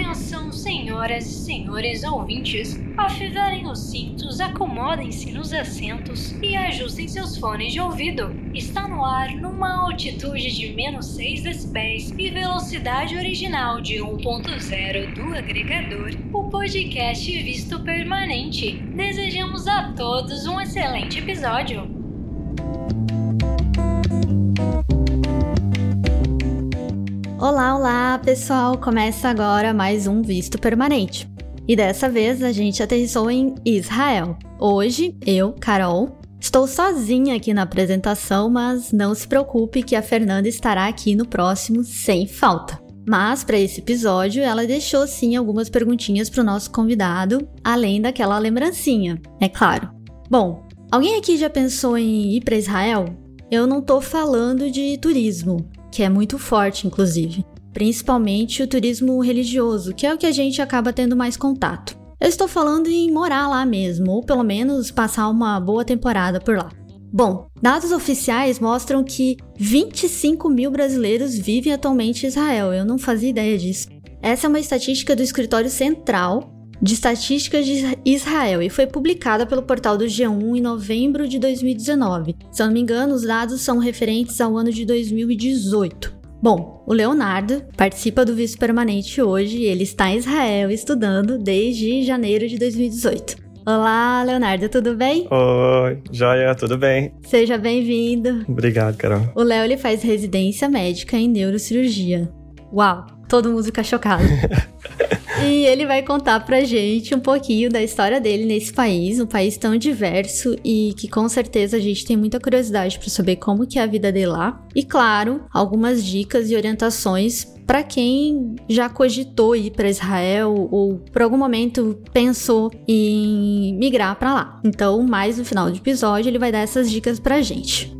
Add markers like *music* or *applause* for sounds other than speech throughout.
Atenção, senhoras e senhores ouvintes. Afivelem os cintos, acomodem-se nos assentos e ajustem seus fones de ouvido. Está no ar numa altitude de menos 6 decibéis e velocidade original de 1.0 do agregador, o podcast Visto Permanente. Desejamos a todos um excelente episódio. Olá, olá, pessoal! Começa agora mais um Visto Permanente. E dessa vez a gente aterrissou em Israel. Hoje, eu, Carol, estou sozinha aqui na apresentação, mas não se preocupe que a Fernanda estará aqui no próximo sem falta. Mas para esse episódio, ela deixou sim algumas perguntinhas para o nosso convidado, além daquela lembrancinha, é claro. Bom, alguém aqui já pensou em ir para Israel? Eu não tô falando de turismo, que é muito forte, inclusive. Principalmente o turismo religioso, que é o que a gente acaba tendo mais contato. Eu estou falando em morar lá mesmo, ou pelo menos passar uma boa temporada por lá. Bom, dados oficiais mostram que 25 mil brasileiros vivem atualmente em Israel. Eu não fazia ideia disso. Essa é uma estatística do Escritório Central de Estatísticas de Israel e foi publicada pelo portal do G1 em novembro de 2019. Se eu não me engano, os dados são referentes ao ano de 2018. Bom, o Leonardo participa do visto permanente hoje e ele está em Israel estudando desde janeiro de 2018. Olá, Leonardo, tudo bem? Oi, joia, tudo bem? Seja bem-vindo. Obrigado, Carol. O Léo ele faz residência médica em neurocirurgia. Uau, todo mundo fica chocado. *laughs* E ele vai contar pra gente um pouquinho da história dele nesse país, um país tão diverso e que com certeza a gente tem muita curiosidade para saber como que é a vida dele lá. E claro, algumas dicas e orientações para quem já cogitou ir para Israel ou por algum momento pensou em migrar para lá. Então, mais no final do episódio, ele vai dar essas dicas pra gente.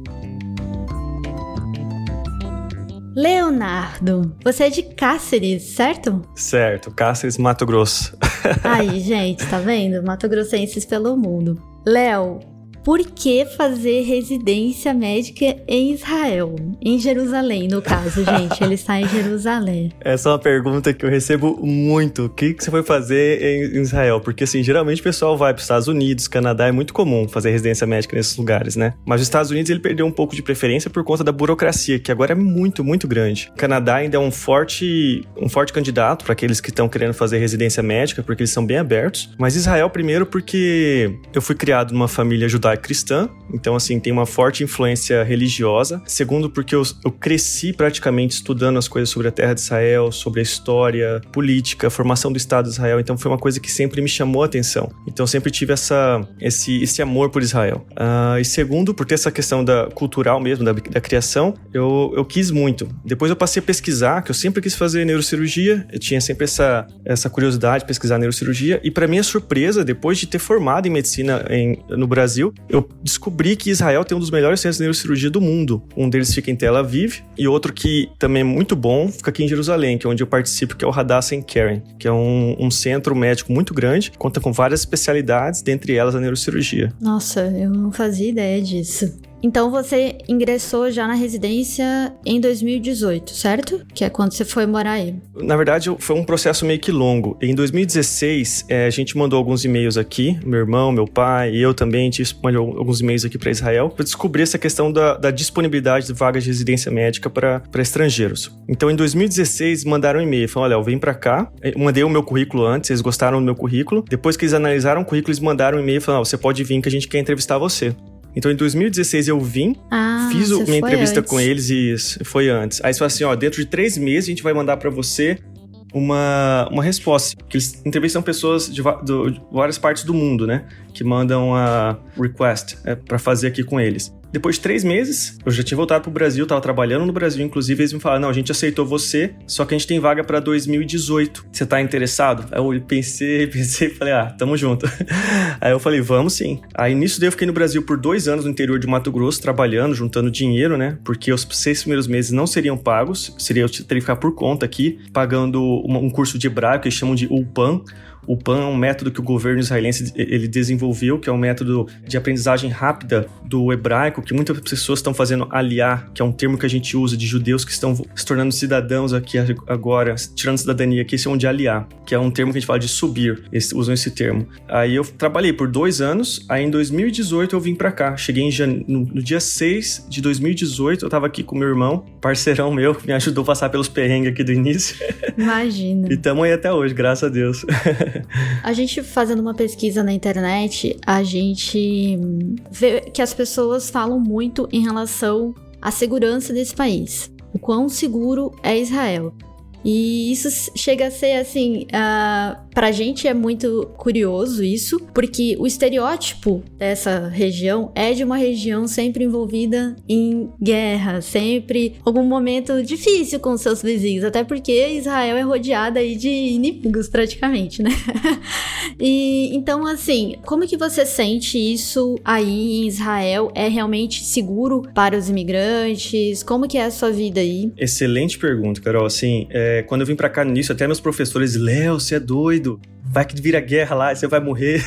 Leonardo, você é de Cáceres, certo? Certo, Cáceres, Mato Grosso. *laughs* Aí, gente, tá vendo? Mato Grossenses pelo mundo. Léo, por que fazer residência médica em Israel? Em Jerusalém, no caso, gente. Ele está em Jerusalém. *laughs* Essa é uma pergunta que eu recebo muito. O que, que você foi fazer em Israel? Porque, assim, geralmente o pessoal vai para os Estados Unidos, Canadá, é muito comum fazer residência médica nesses lugares, né? Mas os Estados Unidos ele perdeu um pouco de preferência por conta da burocracia, que agora é muito, muito grande. O Canadá ainda é um forte, um forte candidato para aqueles que estão querendo fazer residência médica, porque eles são bem abertos. Mas Israel, primeiro, porque eu fui criado numa família judaica judaico-cristã, então assim, tem uma forte influência religiosa. Segundo, porque eu, eu, cresci praticamente estudando as coisas sobre a terra de Israel, sobre a história, política, formação do Estado de Israel, então foi uma coisa que sempre me chamou a atenção. Então sempre tive essa, esse, esse amor por Israel. Uh, e segundo, por ter essa questão da cultural mesmo, da, da criação, eu, eu quis muito. Depois eu passei a pesquisar, que eu sempre quis fazer neurocirurgia, eu tinha sempre essa, essa curiosidade de pesquisar neurocirurgia, e para minha surpresa, depois de ter formado em medicina em, no Brasil, eu descobri que Israel tem um dos melhores centros de neurocirurgia do mundo. Um deles fica em Tel Aviv e outro que também é muito bom fica aqui em Jerusalém, que é onde eu participo, que é o Hadassah Keren, que é um, um centro médico muito grande, conta com várias especialidades, dentre elas a neurocirurgia. Nossa, eu não fazia ideia disso. Então você ingressou já na residência em 2018, certo? Que é quando você foi morar aí. Na verdade, foi um processo meio que longo. Em 2016, é, a gente mandou alguns e-mails aqui, meu irmão, meu pai e eu também, a mandou alguns e-mails aqui para Israel para descobrir essa questão da, da, disponibilidade de vagas de residência médica para estrangeiros. Então, em 2016, mandaram um e-mail, falaram, olha, vem para cá. Eu mandei o meu currículo antes, eles gostaram do meu currículo. Depois que eles analisaram o currículo, eles mandaram um e-mail falando, você pode vir que a gente quer entrevistar você. Então, em 2016 eu vim, ah, fiz minha entrevista antes. com eles e foi antes. Aí você fala assim, ó, dentro de três meses a gente vai mandar para você uma, uma resposta. Que eles entrevistam pessoas de, de várias partes do mundo, né? Que mandam a request é, para fazer aqui com eles. Depois de três meses, eu já tinha voltado pro Brasil, tava trabalhando no Brasil, inclusive eles me falaram: não, a gente aceitou você, só que a gente tem vaga para 2018. Você tá interessado? Aí eu pensei, *laughs* pensei falei: ah, tamo junto. *laughs* Aí eu falei: vamos sim. Aí nisso daí eu fiquei no Brasil por dois anos no interior de Mato Grosso, trabalhando, juntando dinheiro, né? Porque os seis primeiros meses não seriam pagos, seria eu teria que ficar por conta aqui, pagando um curso de hebraico que eles chamam de UPAN. O PAN é um método que o governo israelense ele desenvolveu, que é um método de aprendizagem rápida do hebraico, que muitas pessoas estão fazendo aliar, que é um termo que a gente usa de judeus que estão se tornando cidadãos aqui agora, tirando cidadania, que é de aliar, que é um termo que a gente fala de subir, eles usam esse termo. Aí eu trabalhei por dois anos, aí em 2018 eu vim para cá. Cheguei em jan... no, no, dia 6 de 2018, eu tava aqui com meu irmão, parceirão meu, que me ajudou a passar pelos perrengues aqui do início. Imagina. *laughs* e tamo aí até hoje, graças a Deus. *laughs* *laughs* a gente fazendo uma pesquisa na internet, a gente vê que as pessoas falam muito em relação à segurança desse país. O quão seguro é Israel. E isso chega a ser assim, uh, pra gente é muito curioso isso, porque o estereótipo dessa região é de uma região sempre envolvida em guerra, sempre algum momento difícil com seus vizinhos, até porque Israel é rodeada aí de inimigos praticamente, né? *laughs* e então assim, como que você sente isso aí em Israel? É realmente seguro para os imigrantes? Como que é a sua vida aí? Excelente pergunta, Carol. Assim, é é, quando eu vim para cá no início, até meus professores, Léo, você é doido, vai que vira guerra lá, você vai morrer.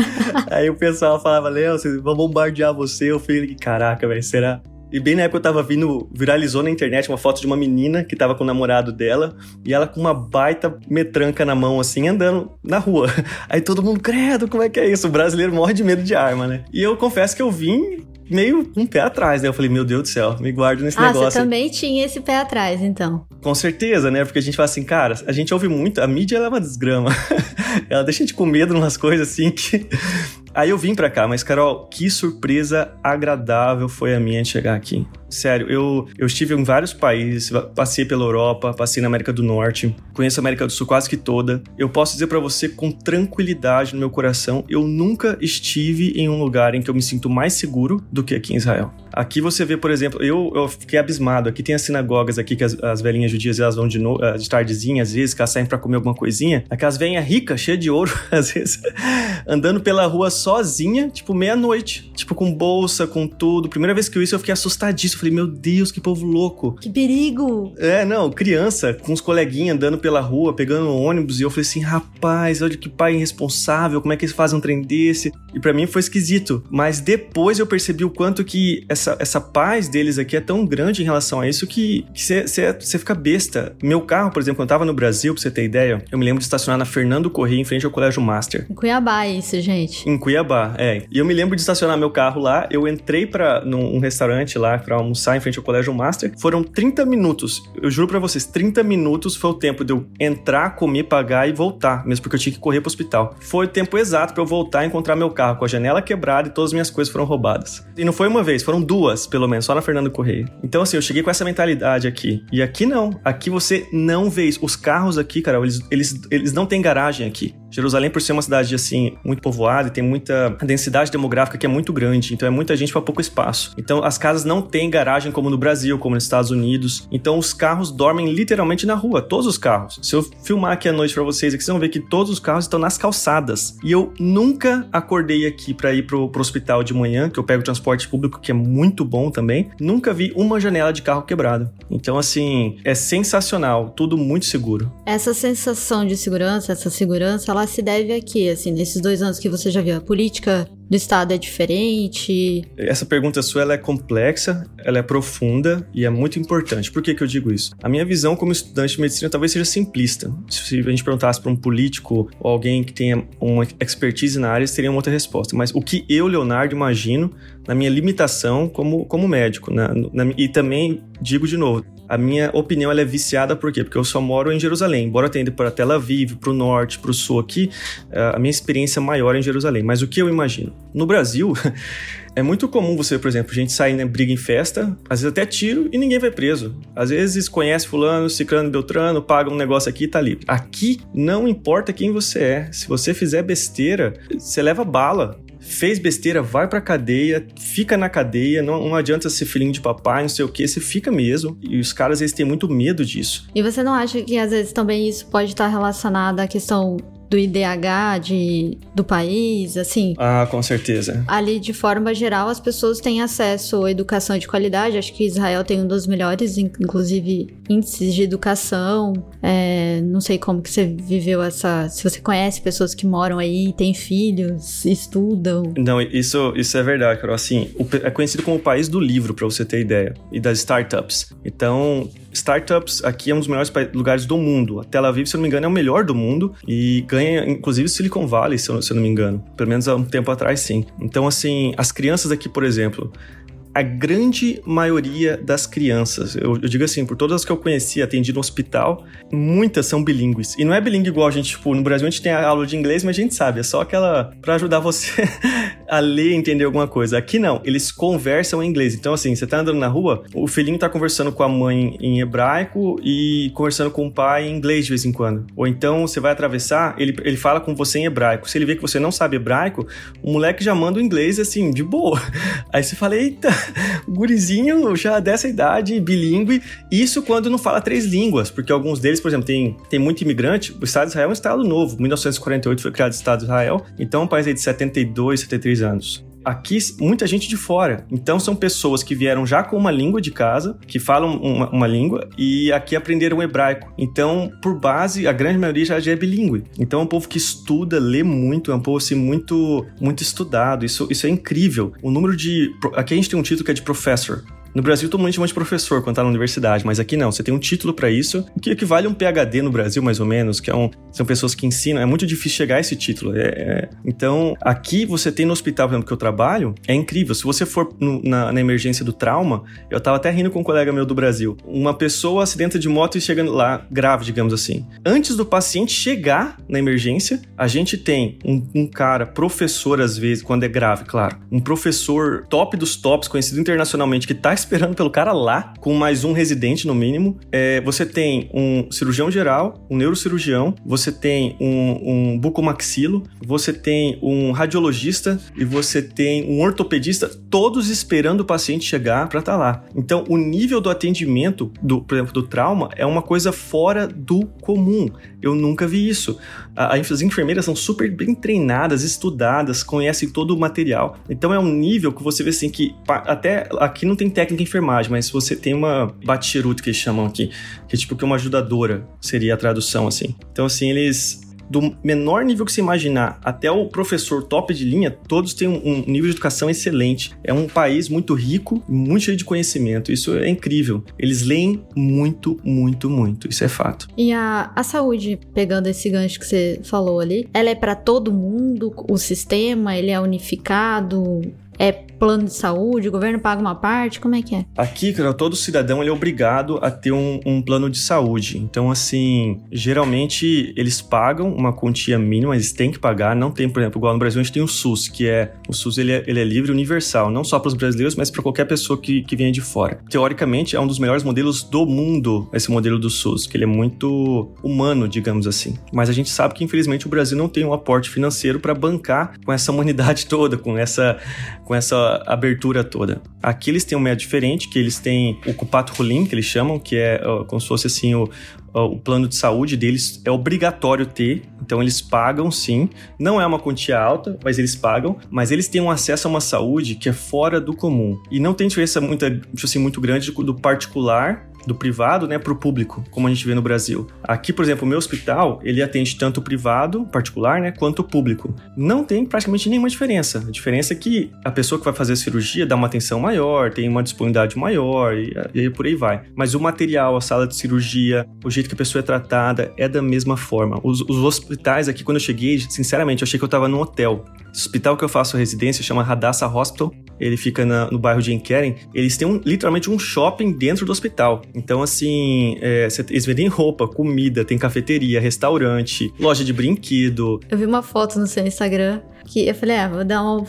*laughs* Aí o pessoal falava, Léo, vão bombardear você. Eu falei, caraca, velho, será? E bem na época eu tava vindo, viralizou na internet uma foto de uma menina que tava com o namorado dela e ela com uma baita metranca na mão, assim, andando na rua. *laughs* Aí todo mundo, credo, como é que é isso? O brasileiro morre de medo de arma, né? E eu confesso que eu vim meio com um pé atrás, né? Eu falei, meu Deus do céu, me guardo nesse ah, negócio. Você também tinha esse pé atrás, então. Com certeza, né? Porque a gente fala assim, cara, a gente ouve muito, a mídia ela é uma desgrama. *laughs* ela deixa a gente com medo umas coisas assim que. *laughs* Aí eu vim pra cá, mas Carol, que surpresa agradável foi a minha de chegar aqui. Sério, eu, eu estive em vários países, passei pela Europa, passei na América do Norte, conheço a América do Sul quase que toda. Eu posso dizer para você com tranquilidade no meu coração, eu nunca estive em um lugar em que eu me sinto mais seguro do que aqui em Israel. Aqui você vê, por exemplo, eu, eu fiquei abismado. Aqui tem as sinagogas aqui que as, as velhinhas judias elas vão de, no, eh, de tardezinha, às vezes, que elas saem pra comer alguma coisinha. Aquelas velhinhas ricas, cheias de ouro, *laughs* às vezes, andando pela rua sozinha, tipo meia-noite, tipo com bolsa, com tudo. Primeira vez que eu vi isso, eu fiquei assustadíssimo. Falei, meu Deus, que povo louco. Que perigo. É, não, criança, com os coleguinhas andando pela rua, pegando um ônibus, e eu falei assim, rapaz, olha que pai irresponsável, como é que eles fazem um trem desse? E para mim foi esquisito. Mas depois eu percebi o quanto que essa essa, essa paz deles aqui é tão grande em relação a isso que você fica besta. Meu carro, por exemplo, quando eu tava no Brasil, pra você ter ideia, eu me lembro de estacionar na Fernando Corrêa, em frente ao Colégio Master. Em Cuiabá, isso, gente. Em Cuiabá, é. E eu me lembro de estacionar meu carro lá, eu entrei para num um restaurante lá para almoçar em frente ao Colégio Master. Foram 30 minutos. Eu juro para vocês, 30 minutos foi o tempo de eu entrar, comer, pagar e voltar, mesmo porque eu tinha que correr pro hospital. Foi o tempo exato para eu voltar e encontrar meu carro com a janela quebrada e todas as minhas coisas foram roubadas. E não foi uma vez, foram duas, pelo menos, só na Fernando Correia. Então, assim, eu cheguei com essa mentalidade aqui. E aqui não. Aqui você não vê isso. Os carros aqui, cara, eles, eles, eles não têm garagem aqui. Jerusalém, por ser uma cidade, assim, muito povoada e tem muita densidade demográfica que é muito grande. Então, é muita gente para pouco espaço. Então, as casas não têm garagem como no Brasil, como nos Estados Unidos. Então, os carros dormem literalmente na rua. Todos os carros. Se eu filmar aqui à noite para vocês, aqui, vocês vão ver que todos os carros estão nas calçadas. E eu nunca acordei aqui para ir pro, pro hospital de manhã, que eu pego transporte público, que é muito bom também. Nunca vi uma janela de carro quebrada. Então, assim, é sensacional, tudo muito seguro. Essa sensação de segurança, essa segurança, ela se deve a quê? Assim, nesses dois anos que você já viu, a política do Estado é diferente? Essa pergunta sua ela é complexa, ela é profunda e é muito importante. Por que, que eu digo isso? A minha visão como estudante de medicina talvez seja simplista. Se a gente perguntasse para um político ou alguém que tenha uma expertise na área, teria uma outra resposta. Mas o que eu, Leonardo, imagino na minha limitação como, como médico. Na, na, e também digo de novo, a minha opinião ela é viciada por quê? Porque eu só moro em Jerusalém. Embora eu tenha ido para Tel Aviv, para o norte, para o sul aqui, eh, a minha experiência maior é em Jerusalém. Mas o que eu imagino? No Brasil, *laughs* é muito comum você, por exemplo, gente sair, né, briga em festa, às vezes até tiro e ninguém vai preso. Às vezes conhece fulano, ciclano, beltrano, paga um negócio aqui e tá livre. Aqui não importa quem você é. Se você fizer besteira, você leva bala fez besteira, vai pra cadeia, fica na cadeia, não, não adianta ser filhinho de papai, não sei o que, você fica mesmo. E os caras, eles têm muito medo disso. E você não acha que às vezes também isso pode estar relacionado à questão do IDH de, do país, assim. Ah, com certeza. Ali, de forma geral, as pessoas têm acesso à educação de qualidade. Acho que Israel tem um dos melhores, inclusive, índices de educação. É, não sei como que você viveu essa... Se você conhece pessoas que moram aí, têm filhos, estudam. Não, isso, isso é verdade, Carol. Assim, é conhecido como o país do livro, para você ter ideia. E das startups. Então, startups aqui é um dos melhores lugares do mundo. A Tel Aviv, se eu não me engano, é o melhor do mundo e ganha, inclusive, Silicon Valley, se eu, se eu não me engano. Pelo menos há um tempo atrás, sim. Então, assim, as crianças aqui, por exemplo, a grande maioria das crianças, eu, eu, digo assim, por todas as que eu conheci, atendi no hospital, muitas são bilíngues. E não é bilíngue igual a gente, tipo, no Brasil a gente tem a aula de inglês, mas a gente sabe, é só aquela para ajudar você *laughs* a ler e entender alguma coisa. Aqui não, eles conversam em inglês. Então, assim, você tá andando na rua, o filhinho tá conversando com a mãe em hebraico e conversando com o pai em inglês de vez em quando. Ou então você vai atravessar, ele, ele fala com você em hebraico. Se ele vê que você não sabe hebraico, o moleque já manda o inglês assim, de boa. *laughs* Aí você fala, eita, gurizinho já dessa idade, bilíngue, isso quando não fala três línguas, porque alguns deles, por exemplo, tem, tem muito imigrante, o Estado de Israel é um Estado novo, 1948 foi criado o Estado de Israel, então é um país aí de 72, 73 anos aqui muita gente de fora. Então são pessoas que vieram já com uma língua de casa, que falam uma, uma língua e aqui aprenderam hebraico. Então, por base, a grande maioria já, é bilíngue. Então é um povo que estuda, lê muito, é um povo assim muito muito estudado. Isso, isso é incrível. O número de aqui a gente tem um título que é de professor. No Brasil, todo mundo chama de professor quando tá na universidade, mas aqui não. Você tem um título para isso, o que equivale a um PhD no Brasil, mais ou menos, que é um, são pessoas que ensinam. É muito difícil chegar a esse título. É, é... Então, aqui você tem no hospital, por exemplo, que eu trabalho, é incrível. Se você for no, na, na, emergência do trauma, eu tava até rindo com um colega meu do Brasil. Uma pessoa acidenta de moto e chega lá grave, digamos assim. Antes do paciente chegar na emergência, a gente tem um, um cara, professor às vezes, quando é grave, claro. Um professor top dos tops, conhecido internacionalmente, que tá esperando pelo cara lá, com mais um residente no mínimo. É, você tem um cirurgião geral, um neurocirurgião, você tem um, um bucomaxilo, você tem um radiologista e você tem um ortopedista, todos esperando o paciente chegar para estar tá lá. Então, o nível do atendimento, do, por exemplo, do trauma, é uma coisa fora do comum. Eu nunca vi isso. as enfermeiras são super bem treinadas, estudadas, conhecem todo o material. Então, é um nível que você vê assim que até aqui não tem técnica técnica enfermagem, mas você tem uma batcherut que eles chamam aqui, que é tipo que uma ajudadora, seria a tradução assim. Então assim, eles do menor nível que você imaginar até o professor top de linha, todos têm um, um, nível de educação excelente. É um país muito rico, muito cheio de conhecimento. Isso é incrível. Eles leem muito, muito, muito. Isso é fato. E a, a saúde, pegando esse gancho que você falou ali, ela é para todo mundo? O sistema, ele é unificado? É plano de saúde, o governo paga uma parte, como é que é? Aqui, cara, todo cidadão ele é obrigado a ter um, um, plano de saúde. Então, assim, geralmente eles pagam uma quantia mínima, eles têm que pagar. Não tem, por exemplo, igual no Brasil a gente tem o SUS, que é o SUS ele é, ele é livre universal, não só para os brasileiros, mas para qualquer pessoa que, que venha de fora. Teoricamente, é um dos melhores modelos do mundo, esse modelo do SUS, que ele é muito humano, digamos assim. Mas a gente sabe que, infelizmente, o Brasil não tem um aporte financeiro para bancar com essa humanidade *laughs* toda, com essa com essa abertura toda. Aqui eles têm um método diferente, que eles têm o Cupato Rulim, que eles chamam, que é como se fosse assim o, o plano de saúde deles é obrigatório ter, então eles pagam sim. Não é uma quantia alta, mas eles pagam, mas eles têm um acesso a uma saúde que é fora do comum. E não tem diferença muito, tipo assim, muito grande do particular do privado, né, para o público, como a gente vê no Brasil. Aqui, por exemplo, o meu hospital, ele atende tanto o privado, particular, né, quanto o público. Não tem praticamente nenhuma diferença. A diferença é que a pessoa que vai fazer a cirurgia dá uma atenção maior, tem uma disponibilidade maior e, e por aí vai. Mas o material, a sala de cirurgia, o jeito que a pessoa é tratada é da mesma forma. Os, os hospitais aqui, quando eu cheguei, sinceramente, eu achei que eu estava num hotel. Hospital que eu faço residência chama Hadassah Hospital. Ele fica na, no bairro de Enkeren. Eles têm um, literalmente um shopping dentro do hospital. Então, assim, é, eles vendem roupa, comida, tem cafeteria, restaurante, loja de brinquedo. Eu vi uma foto no seu Instagram que eu falei, ah, vou dar uma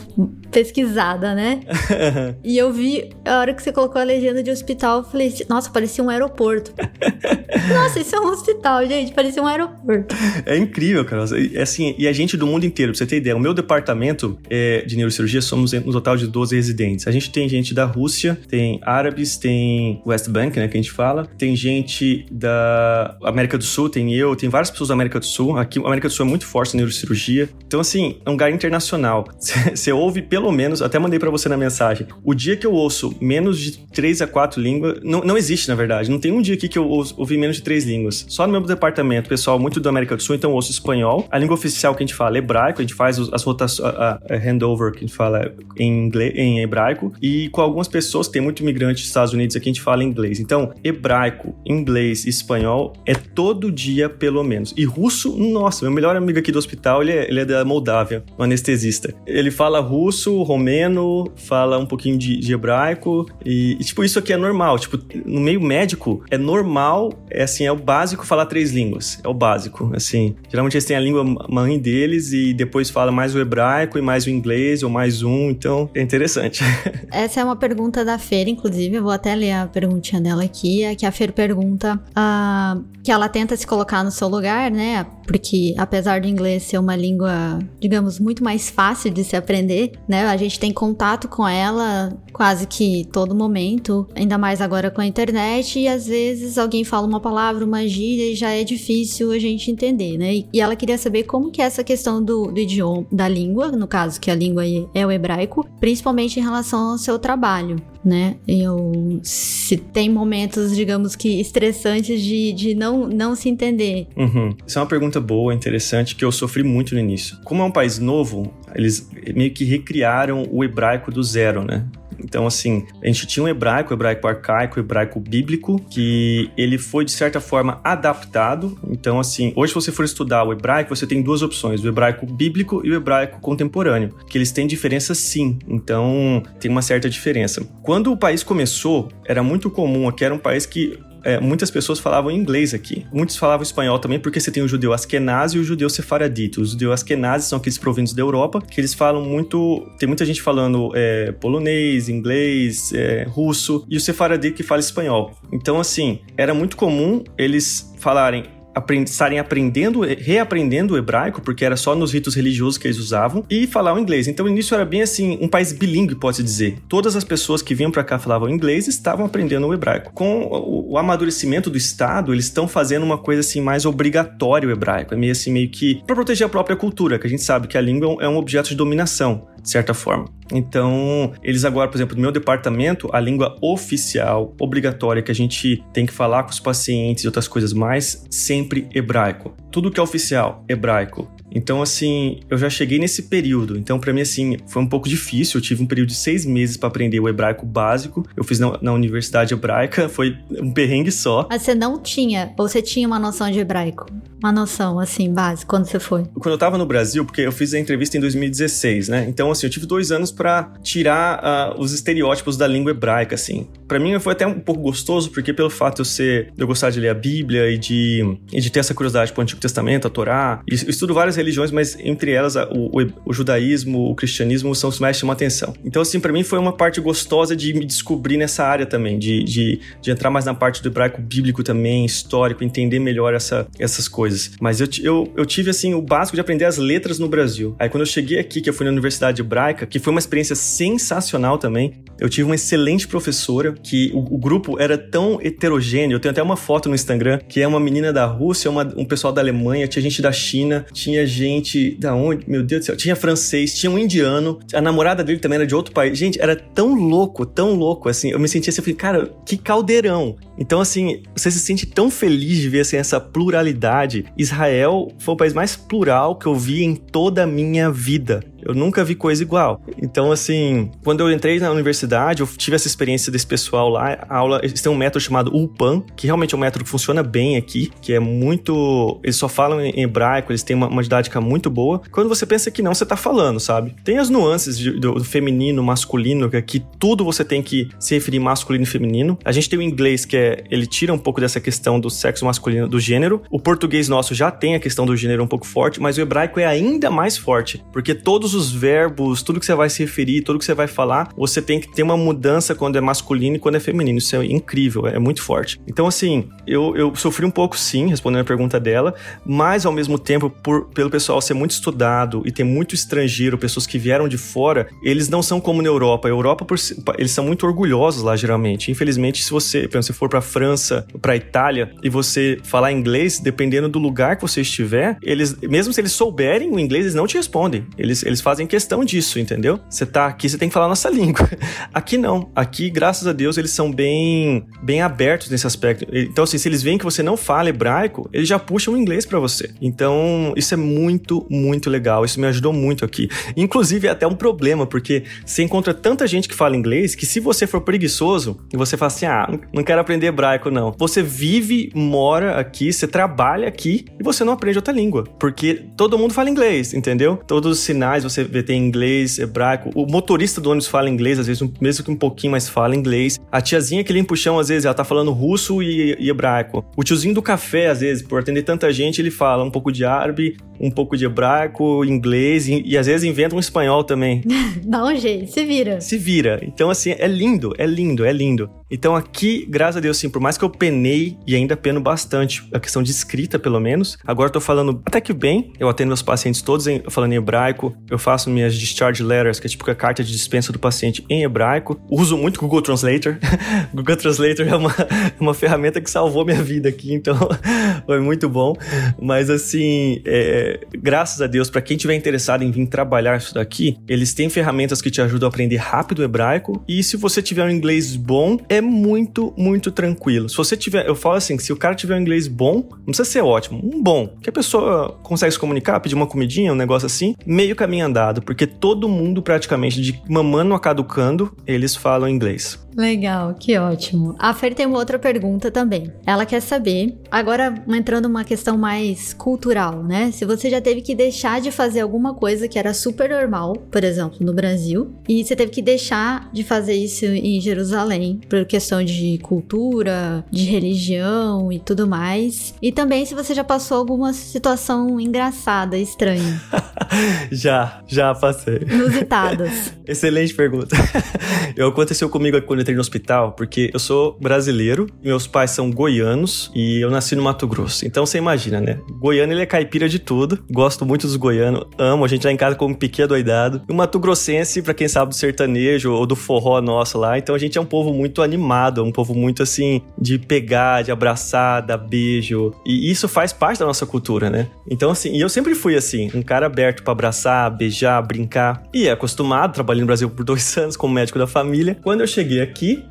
pesquisada, né? *laughs* e eu vi, a hora que você colocou a legenda de hospital, eu falei, nossa, parecia um aeroporto. *laughs* nossa, isso é um hospital, gente, parecia um aeroporto. É incrível, cara. É assim, e a gente do mundo inteiro, pra você ter ideia, o meu departamento é, de neurocirurgia somos um total de 12 residentes. A gente tem gente da Rússia, tem árabes, tem West Bank, né, que a gente fala, tem gente da América do Sul, tem eu, tem várias pessoas da América do Sul. Aqui, a América do Sul é muito forte na neurocirurgia. Então, assim, é um lugar internacional. *laughs* Você ouve pelo menos, até mandei para você na mensagem, o dia que eu ouço menos de 3 a 4 línguas, não, não existe, na verdade. Não tem um dia aqui que eu ouço, ouvi menos de 3 línguas. Só no meu departamento, pessoal muito da América do Sul, então eu ouço espanhol. A língua oficial que a gente fala é hebraico, a gente faz as rotações, a, a handover que a gente fala em, inglês, em hebraico. E com algumas pessoas, tem muito imigrante dos Estados Unidos aqui, a gente fala inglês. Então, hebraico, inglês espanhol é todo dia, pelo menos. E russo, nossa, meu melhor amigo aqui do hospital, ele é, ele é da Moldávia, um anestesista. Ele fala russo, romeno, fala um pouquinho de, de hebraico e, e, tipo, isso aqui é normal. Tipo, no meio médico, é normal, é assim, é o básico falar três línguas. É o básico, assim. Geralmente eles têm a língua mãe deles e depois fala mais o hebraico e mais o inglês ou mais um, então é interessante. *laughs* Essa é uma pergunta da Fer, inclusive, eu vou até ler a perguntinha dela aqui, é que a Fer pergunta uh, que ela tenta se colocar no seu lugar, né? Porque apesar do inglês ser uma língua, digamos, muito mais fácil de se aprender, né? A gente tem contato com ela quase que todo momento, ainda mais agora com a internet, e às vezes alguém fala uma palavra, uma gíria e já é difícil a gente entender, né? E ela queria saber como que é essa questão do, do idioma, da língua, no caso que a língua é o hebraico, principalmente em relação ao seu trabalho né? Eu se tem momentos, digamos que estressantes de, de não, não se entender. Uhum. Isso é uma pergunta boa, interessante, que eu sofri muito no início. Como é um país novo, eles meio que recriaram o hebraico do zero, né? Então, assim, a gente tinha um hebraico, hebraico arcaico, hebraico bíblico, que ele foi, de certa forma, adaptado. Então, assim, hoje, se você for estudar o hebraico, você tem duas opções: o hebraico bíblico e o hebraico contemporâneo, que eles têm diferença sim. Então, tem uma certa diferença. Quando o país começou, era muito comum aqui, era um país que é, muitas pessoas falavam inglês aqui. Muitos falavam espanhol também, porque você tem o judeu askenazi e o judeu sefaradita. Os judeus askenazi são aqueles provindos da Europa, que eles falam muito... Tem muita gente falando é, polonês, inglês, é, russo, e o sefaradita que fala espanhol. Então, assim, era muito comum eles falarem aprend estarem aprendendo, reaprendendo o hebraico, porque era só nos ritos religiosos que eles usavam, e falar o inglês. Então, o início era bem assim, um país bilíngue, pode-se dizer. Todas as pessoas que vinham para cá falavam inglês estavam aprendendo o hebraico. Com o, o amadurecimento do Estado, eles estão fazendo uma coisa assim mais obrigatória o hebraico. É meio assim, meio que para proteger a própria cultura, que a gente sabe que a língua é um objeto de dominação de certa forma. Então, eles agora, por exemplo, no meu departamento, a língua oficial, obrigatória, que a gente tem que falar com os pacientes e outras coisas mais, sempre hebraico. Tudo que é oficial, hebraico. Então, assim, eu já cheguei nesse período. Então, para mim, assim, foi um pouco difícil. Eu tive um período de seis meses para aprender o hebraico básico. Eu fiz na, na, universidade hebraica, *laughs* foi um perrengue só. Mas você não tinha, ou você tinha uma noção de hebraico? Uma noção, assim, básica, quando você foi? Quando eu tava no Brasil, porque eu fiz a entrevista em 2016, né? Então, assim, eu tive dois anos para tirar uh, os estereótipos da língua hebraica, assim. Para mim foi até um pouco gostoso, porque pelo fato de eu ser, de eu gostar de ler a Bíblia e de, e de ter essa curiosidade pro Antigo Testamento, a Torá, eu estudo várias religiões, mas entre elas o, o, o judaísmo, o cristianismo são os que mais chamam atenção. Então, assim, para mim foi uma parte gostosa de me descobrir nessa área também, de, de, de entrar mais na parte do hebraico bíblico também, histórico, entender melhor essa, essas coisas. Mas eu, eu, eu tive, assim, o básico de aprender as letras no Brasil. Aí quando eu cheguei aqui, que eu fui na Universidade Hebraica, que foi uma experiência sensacional também, eu tive uma excelente professora, que o, o grupo era tão heterogêneo. Eu tenho até uma foto no Instagram, que é uma menina da Rússia, uma, um pessoal da Alemanha, tinha gente da China, tinha gente da onde? Meu Deus do céu. Tinha francês, tinha um indiano, a namorada dele também era de outro país. Gente, era tão louco, tão louco, assim. Eu me sentia assim, eu falei, cara, que caldeirão. Então, assim, você se sente tão feliz de ver assim, essa pluralidade. Israel foi o país mais plural que eu vi em toda a minha vida. Eu nunca vi coisa igual. Então, assim, quando eu entrei na universidade, eu tive essa experiência desse pessoal lá. A aula, eles têm um método chamado UPAN, que realmente é um método que funciona bem aqui, que é muito. Eles só falam em hebraico, eles têm uma, uma didática muito boa. Quando você pensa que não, você tá falando, sabe? Tem as nuances de, do, do, feminino, masculino, que aqui tudo você tem que se referir masculino e feminino. A gente tem o inglês, que é. Ele tira um pouco dessa questão do sexo masculino, do gênero. O português nosso já tem a questão do gênero um pouco forte, mas o hebraico é ainda mais forte, porque todos todos os verbos, tudo que você vai se referir, tudo que você vai falar, você tem que ter uma mudança quando é masculino e quando é feminino. Isso é incrível, é muito forte. Então, assim, eu, eu sofri um pouco sim, respondendo a pergunta dela, mas ao mesmo tempo, por, pelo pessoal ser muito estudado e ter muito estrangeiro, pessoas que vieram de fora, eles não são como na Europa. A Europa, por, eles são muito orgulhosos lá, geralmente. Infelizmente, se você, se for pra França, pra Itália, e você falar inglês, dependendo do lugar que você estiver, eles, mesmo se eles souberem o inglês, eles não te respondem. Eles, eles fazem questão disso, entendeu? Você tá aqui, você tem que falar nossa *laughs* língua. Aqui não. Aqui, graças a Deus, eles são bem, bem abertos nesse aspecto. Então, assim, se eles veem que você não fala hebraico, eles já puxam o inglês para você. Então, isso é muito, muito legal. Isso me ajudou muito aqui. Inclusive, é até um problema, porque você encontra tanta gente que fala inglês que se você for preguiçoso e você fala assim, ah, não quero aprender hebraico, não. Você vive, mora aqui, você trabalha aqui e você não aprende outra língua. Porque todo mundo fala inglês, entendeu? Todos os sinais você vê tem inglês, hebraico. O motorista do ônibus fala inglês, às vezes, mesmo que um pouquinho, mas fala inglês. A tiazinha que limpa o chão, às vezes, ela tá falando russo e, e hebraico. O tiozinho do café, às vezes, por atender tanta gente, ele fala um pouco de árabe, um pouco de hebraico, inglês e, e às vezes inventa um espanhol também. *laughs* Dá um jeito, se vira. Se vira. Então, assim, é lindo, é lindo, é lindo. Então, aqui, graças a Deus, sim, por mais que eu penei e ainda peno bastante, a questão de escrita, pelo menos, agora eu tô falando até que bem. Eu atendo meus pacientes todos em, falando em hebraico, eu faço minhas discharge letters, que é tipo a carta de dispensa do paciente em hebraico. Uso muito Google Translator. *laughs* Google Translator é uma, *laughs* uma ferramenta que salvou minha vida aqui, então *laughs* foi muito bom. Mas, assim, é, graças a Deus, para quem tiver interessado em vir trabalhar isso daqui, eles têm ferramentas que te ajudam a aprender rápido o hebraico. E se você tiver um inglês bom, é muito, muito tranquilo. Se você tiver, eu falo assim, se o cara tiver um inglês bom, não precisa ser ótimo, um bom, que a pessoa consegue se comunicar, pedir uma comidinha, um negócio assim, meio caminho andado, porque todo mundo praticamente de mamando a caducando, eles falam inglês. Legal, que ótimo. A Fer tem uma outra pergunta também. Ela quer saber, agora entrando uma questão mais cultural, né? Se você já teve que deixar de fazer alguma coisa que era super normal, por exemplo, no Brasil, e você teve que deixar de fazer isso em Jerusalém, por questão de cultura, de religião e tudo mais. E também se você já passou alguma situação engraçada, estranha. *laughs* já, já passei. Inusitadas. *laughs* Excelente pergunta. *laughs* Eu aconteceu comigo quando eu entrei no hospital, porque eu sou brasileiro, meus pais são goianos e eu nasci no Mato Grosso. Então você imagina, né? Goiano ele é caipira de tudo. Gosto muito dos goianos, amo. A gente lá em casa como pequeno doidado. E o Mato Grossense, pra quem sabe do sertanejo ou do forró nosso lá, então a gente é um povo muito animado, um povo muito assim de pegar, de abraçar, dar beijo. E isso faz parte da nossa cultura, né? Então assim, e eu sempre fui assim, um cara aberto para abraçar, beijar, brincar. E é acostumado, trabalhei no Brasil por *laughs* dois anos como médico da família. Quando eu cheguei aqui,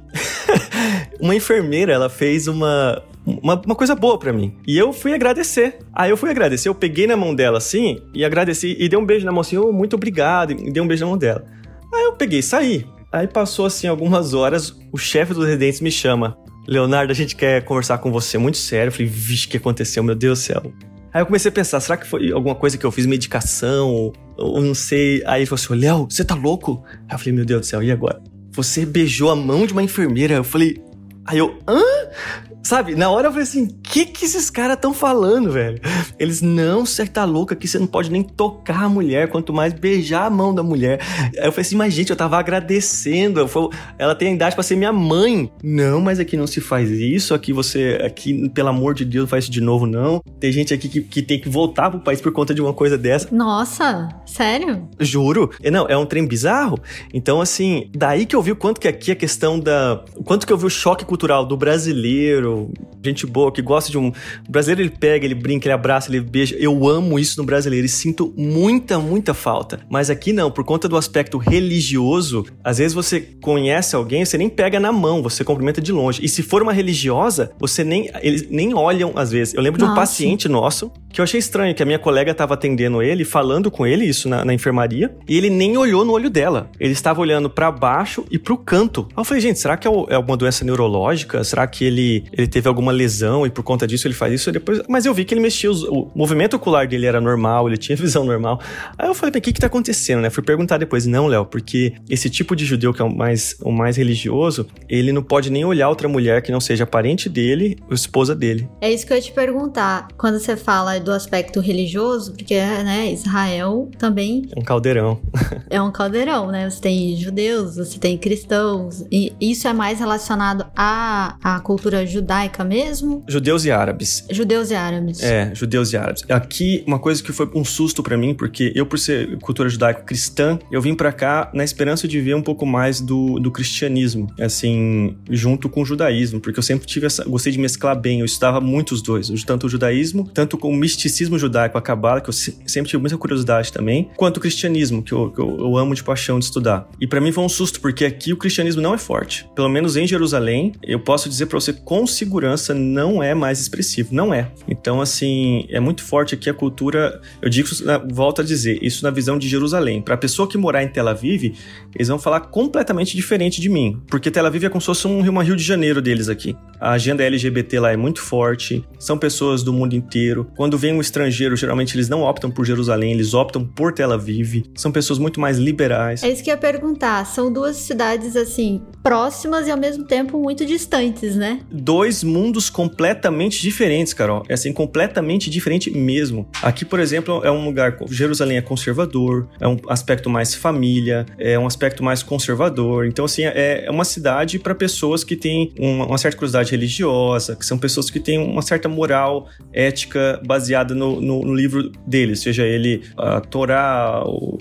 *laughs* uma enfermeira, ela fez uma, uma, uma, coisa boa para mim. E eu fui agradecer. Aí eu fui agradecer, eu peguei na mão dela assim e agradeci e dei um beijo na mão assim, oh, muito obrigado, e dei um beijo na mão dela. Aí eu peguei, saí. Aí passou assim algumas horas, o chefe dos residentes me chama. Leonardo, a gente quer conversar com você muito sério. Eu falei, vixe, o que aconteceu? Meu Deus do céu. Aí eu comecei a pensar, será que foi alguma coisa que eu fiz, medicação, ou, ou não sei. Aí ele falou assim, Léo, você tá louco? Aí eu falei, meu Deus do céu, e agora? Você beijou a mão de uma enfermeira? Eu falei, aí eu, hã? Sabe, na hora eu falei assim, o que que esses caras estão falando, velho? Eles, não, você tá louca que você não pode nem tocar a mulher, quanto mais beijar a mão da mulher. Aí eu falei assim, mas gente, eu tava agradecendo. Falei, ela tem a idade pra ser minha mãe. Não, mas aqui não se faz isso, aqui você, aqui, pelo amor de Deus, não faz isso de novo, não. Tem gente aqui que, que tem que voltar pro país por conta de uma coisa dessa. Nossa, sério? Juro. Não, é um trem bizarro. Então, assim, daí que eu vi o quanto que aqui a questão da... O quanto que eu vi o choque cultural do brasileiro, gente boa, que gosta de um. O brasileiro ele pega, ele brinca, ele abraça, ele beija. Eu amo isso no brasileiro e sinto muita, muita falta. Mas aqui não, por conta do aspecto religioso, às vezes você conhece alguém, você nem pega na mão, você cumprimenta de longe. E se for uma religiosa, você nem. Eles nem olham às vezes. Eu lembro de um Nossa. paciente nosso que eu achei estranho, que a minha colega estava atendendo ele, falando com ele, isso na, na, enfermaria, e ele nem olhou no olho dela. Ele estava olhando para baixo e pro canto. Aí eu falei, gente, será que é, é alguma doença neurológica? Será que ele, ele teve alguma lesão e por conta disso ele faz isso? depois, mas eu vi que ele mexia, os, o movimento ocular dele era normal, ele tinha *laughs* visão normal. Aí eu falei, o que que tá acontecendo, né? Fui perguntar depois, não, Léo, porque esse tipo de judeu que é o mais, o mais religioso, ele não pode nem olhar outra mulher que não seja parente dele ou esposa dele. É isso que eu ia te perguntar. Quando você fala do aspecto religioso, porque, né, Israel também... É um caldeirão. *laughs* é um caldeirão, né? Você tem judeus, você tem cristãos, e isso é mais relacionado à, à cultura judaica mesmo? Judeus e árabes. Judeus e árabes. É, judeus e árabes. Aqui, uma coisa que foi um susto para mim, porque eu, por ser cultura judaico-cristã, eu vim para cá na esperança de ver um pouco mais do, do cristianismo, assim, junto com o judaísmo, porque eu sempre tive essa, gostei de mesclar bem, eu estudava muito os dois, tanto o judaísmo, tanto com o misticismo judaico, a cabala, que eu sempre tive muita curiosidade também, quanto o cristianismo, que eu, que eu, amo de paixão de estudar. E para mim foi um susto, porque aqui o cristianismo não é forte. Pelo menos em Jerusalém, eu posso dizer para você com segurança, não é mais expressivo, não é. Então, assim, é muito forte aqui a cultura, eu digo, volto a dizer, isso na visão de Jerusalém. Para a pessoa que morar em Tel Aviv, eles vão falar completamente diferente de mim, porque Tel Aviv é como se fosse um, Rio de Janeiro deles aqui. A agenda LGBT lá é muito forte, são pessoas do mundo inteiro. Quando vem um estrangeiro, geralmente eles não optam por Jerusalém, eles optam por Tel Aviv. São pessoas muito mais liberais. É isso que eu ia perguntar. São duas cidades, assim, próximas e ao mesmo tempo muito distantes, né? Dois mundos completamente diferentes, Carol. É assim, completamente diferente mesmo. Aqui, por exemplo, é um lugar. Jerusalém é conservador, é um aspecto mais família, é um aspecto mais conservador. Então, assim, é, é uma cidade para pessoas que têm uma, uma certa curiosidade religiosa, que são pessoas que têm uma certa moral, ética baseada no, no, no livro deles, seja ele a Torá, ou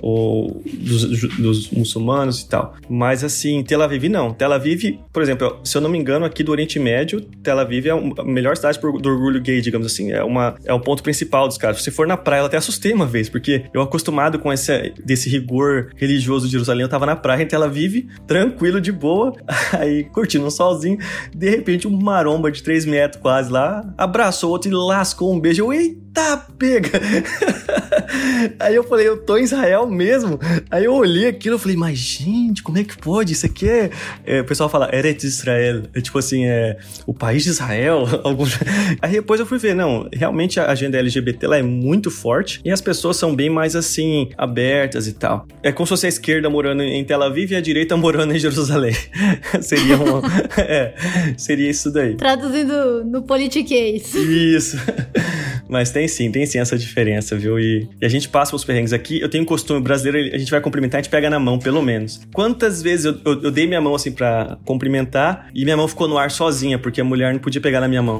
ou dos, dos, muçulmanos e tal. Mas assim, Tel Aviv não. Tel Aviv, por exemplo, se eu não me engano, aqui do Oriente Médio, Tel Aviv é a melhor cidade do orgulho gay, digamos assim. É, uma, é o ponto principal dos caras. Se for na praia, eu até assustei uma vez, porque eu acostumado com esse desse rigor religioso de Jerusalém, eu tava na praia em Tel Aviv, tranquilo, de boa, *laughs* aí curtindo um solzinho. De repente, um maromba de 3 metros quase lá, abraçou outro e lascou um beijo. Eu, eita, pega! *laughs* aí eu falei, eu tô em Israel mesmo. Aí eu olhei aquilo e falei, mas gente, como é que pode? Isso aqui é. é o pessoal fala Eretz Israel. É tipo assim, é o país de Israel. *laughs* Aí depois eu fui ver, não, realmente a agenda LGBT lá é muito forte e as pessoas são bem mais assim, abertas e tal. É como se fosse a esquerda morando em Tel Aviv e a direita *laughs* morando em Jerusalém. *laughs* seria um. é, seria isso daí. Traduzindo no politiquês. Isso. Mas tem sim, tem sim essa diferença, viu? E, e a gente passa os perrengues aqui. Eu tenho costume brasileiro, a gente vai cumprimentar, a gente pega na mão, pelo menos. Quantas vezes eu, eu, eu dei minha mão assim para cumprimentar e minha mão ficou no ar sozinha, porque a mulher não podia pegar na minha mão.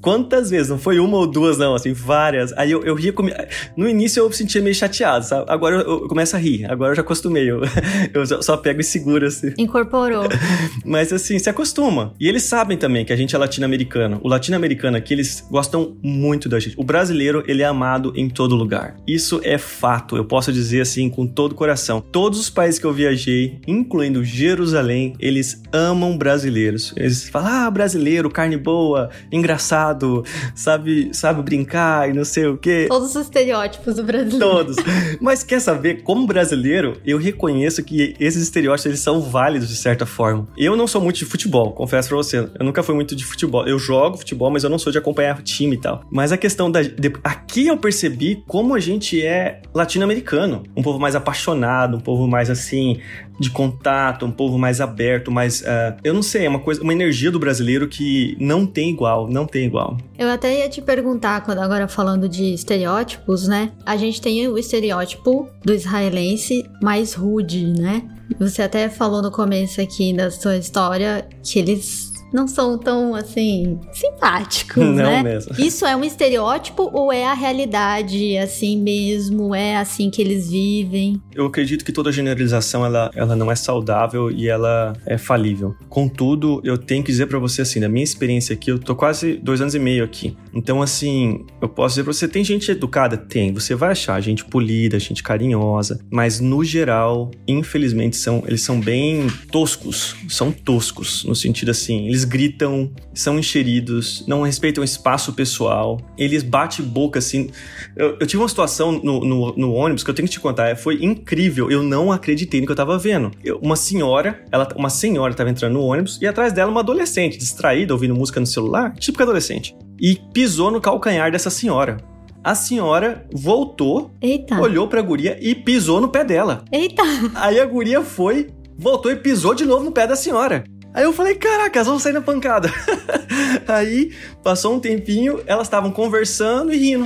Quantas vezes? Não foi uma ou duas, não, assim, várias. Aí eu, eu ria comigo. No início eu me sentia meio chateado, sabe? Agora eu, eu começo a rir. Agora eu já acostumei. Eu, *laughs* eu só pego e seguro, assim. Incorporou. *laughs* Mas assim, se acostuma. E eles sabem também que a gente é latino-americano. O latino-americano aqui, eles gostam muito da gente. O brasileiro, ele é amado em todo lugar. Isso é fato. Eu posso dizer assim com todo o coração. Todos os países que eu viajei, incluindo Jerusalém, eles amam brasileiros. Eles falam, ah, brasileiro, carne boa, engraçado engraçado, sabe, sabe brincar e não sei o quê. Todos os estereótipos do brasileiro. Todos. *laughs* Mas quer saber, como brasileiro, eu reconheço que esses estereótipos eles são válidos de certa forma. Eu não sou muito de futebol, confesso pra você. Eu nunca fui muito de futebol. Eu jogo futebol, mas eu não sou de acompanhar time e tal. Mas a questão da. De, aqui eu percebi como a gente é latino-americano. Um povo mais apaixonado, um povo mais assim, de contato, um povo mais aberto, mais. Uh, eu não sei, é uma coisa, uma energia do brasileiro que não tem igual, não tem igual. Eu até ia te perguntar, quando agora falando de estereótipos, né? A gente tem o estereótipo do israelense mais rude, né? Você até falou no começo aqui da sua história que eles não são tão, assim, simpáticos, *laughs* não né? Mesmo. *laughs* Isso é um estereótipo ou é a realidade assim mesmo? É assim que eles vivem? Eu acredito que toda generalização, ela, ela não é saudável e ela é falível. Contudo, eu tenho que dizer para você, assim, da minha experiência aqui, eu tô quase dois anos e meio aqui. Então, assim, eu posso dizer pra você, tem gente educada? Tem. Você vai achar gente polida, gente carinhosa, mas no geral, infelizmente, são, eles são bem toscos. São toscos, no sentido assim, eles gritam, são encheridos, não respeitam espaço pessoal, eles batem boca assim. Eu, eu tive uma situação no, no, no, ônibus que eu tenho que te contar, foi incrível, eu não acreditei no que eu tava vendo. Eu, uma senhora, ela, uma senhora tava entrando no ônibus e atrás dela uma adolescente, distraída, ouvindo música no celular, típica adolescente, e pisou no calcanhar dessa senhora. A senhora voltou, Eita. olhou pra guria e pisou no pé dela. Eita! Aí a guria foi, voltou e pisou de novo no pé da senhora. Aí eu falei, caraca, elas vão sair na pancada. *laughs* Aí passou um tempinho, elas estavam conversando e rindo.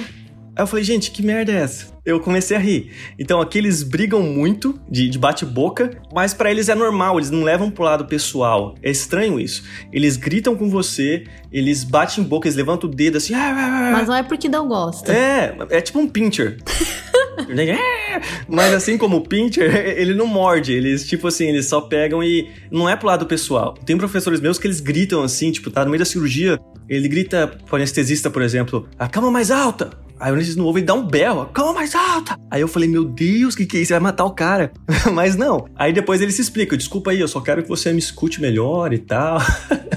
Aí eu falei, gente, que merda é essa? Eu comecei a rir. Então aqui eles brigam muito de, de bate-boca, mas para eles é normal, eles não levam pro lado pessoal. É estranho isso. Eles gritam com você, eles batem boca, eles levantam o dedo assim. Ah, ah, ah. Mas não é porque não gosta. É, é tipo um pincher. *laughs* Mas assim como o Pincher, ele não morde. Eles, tipo assim, eles só pegam e. Não é pro lado pessoal. Tem professores meus que eles gritam assim, tipo, tá no meio da cirurgia. Ele grita pro anestesista, por exemplo, a cama mais alta. Aí o anestesista não ouve e dá um berro, cama mais alta. Aí eu falei, meu Deus, que que é isso? Vai matar o cara. *laughs* Mas não. Aí depois ele se explica, desculpa aí, eu só quero que você me escute melhor e tal.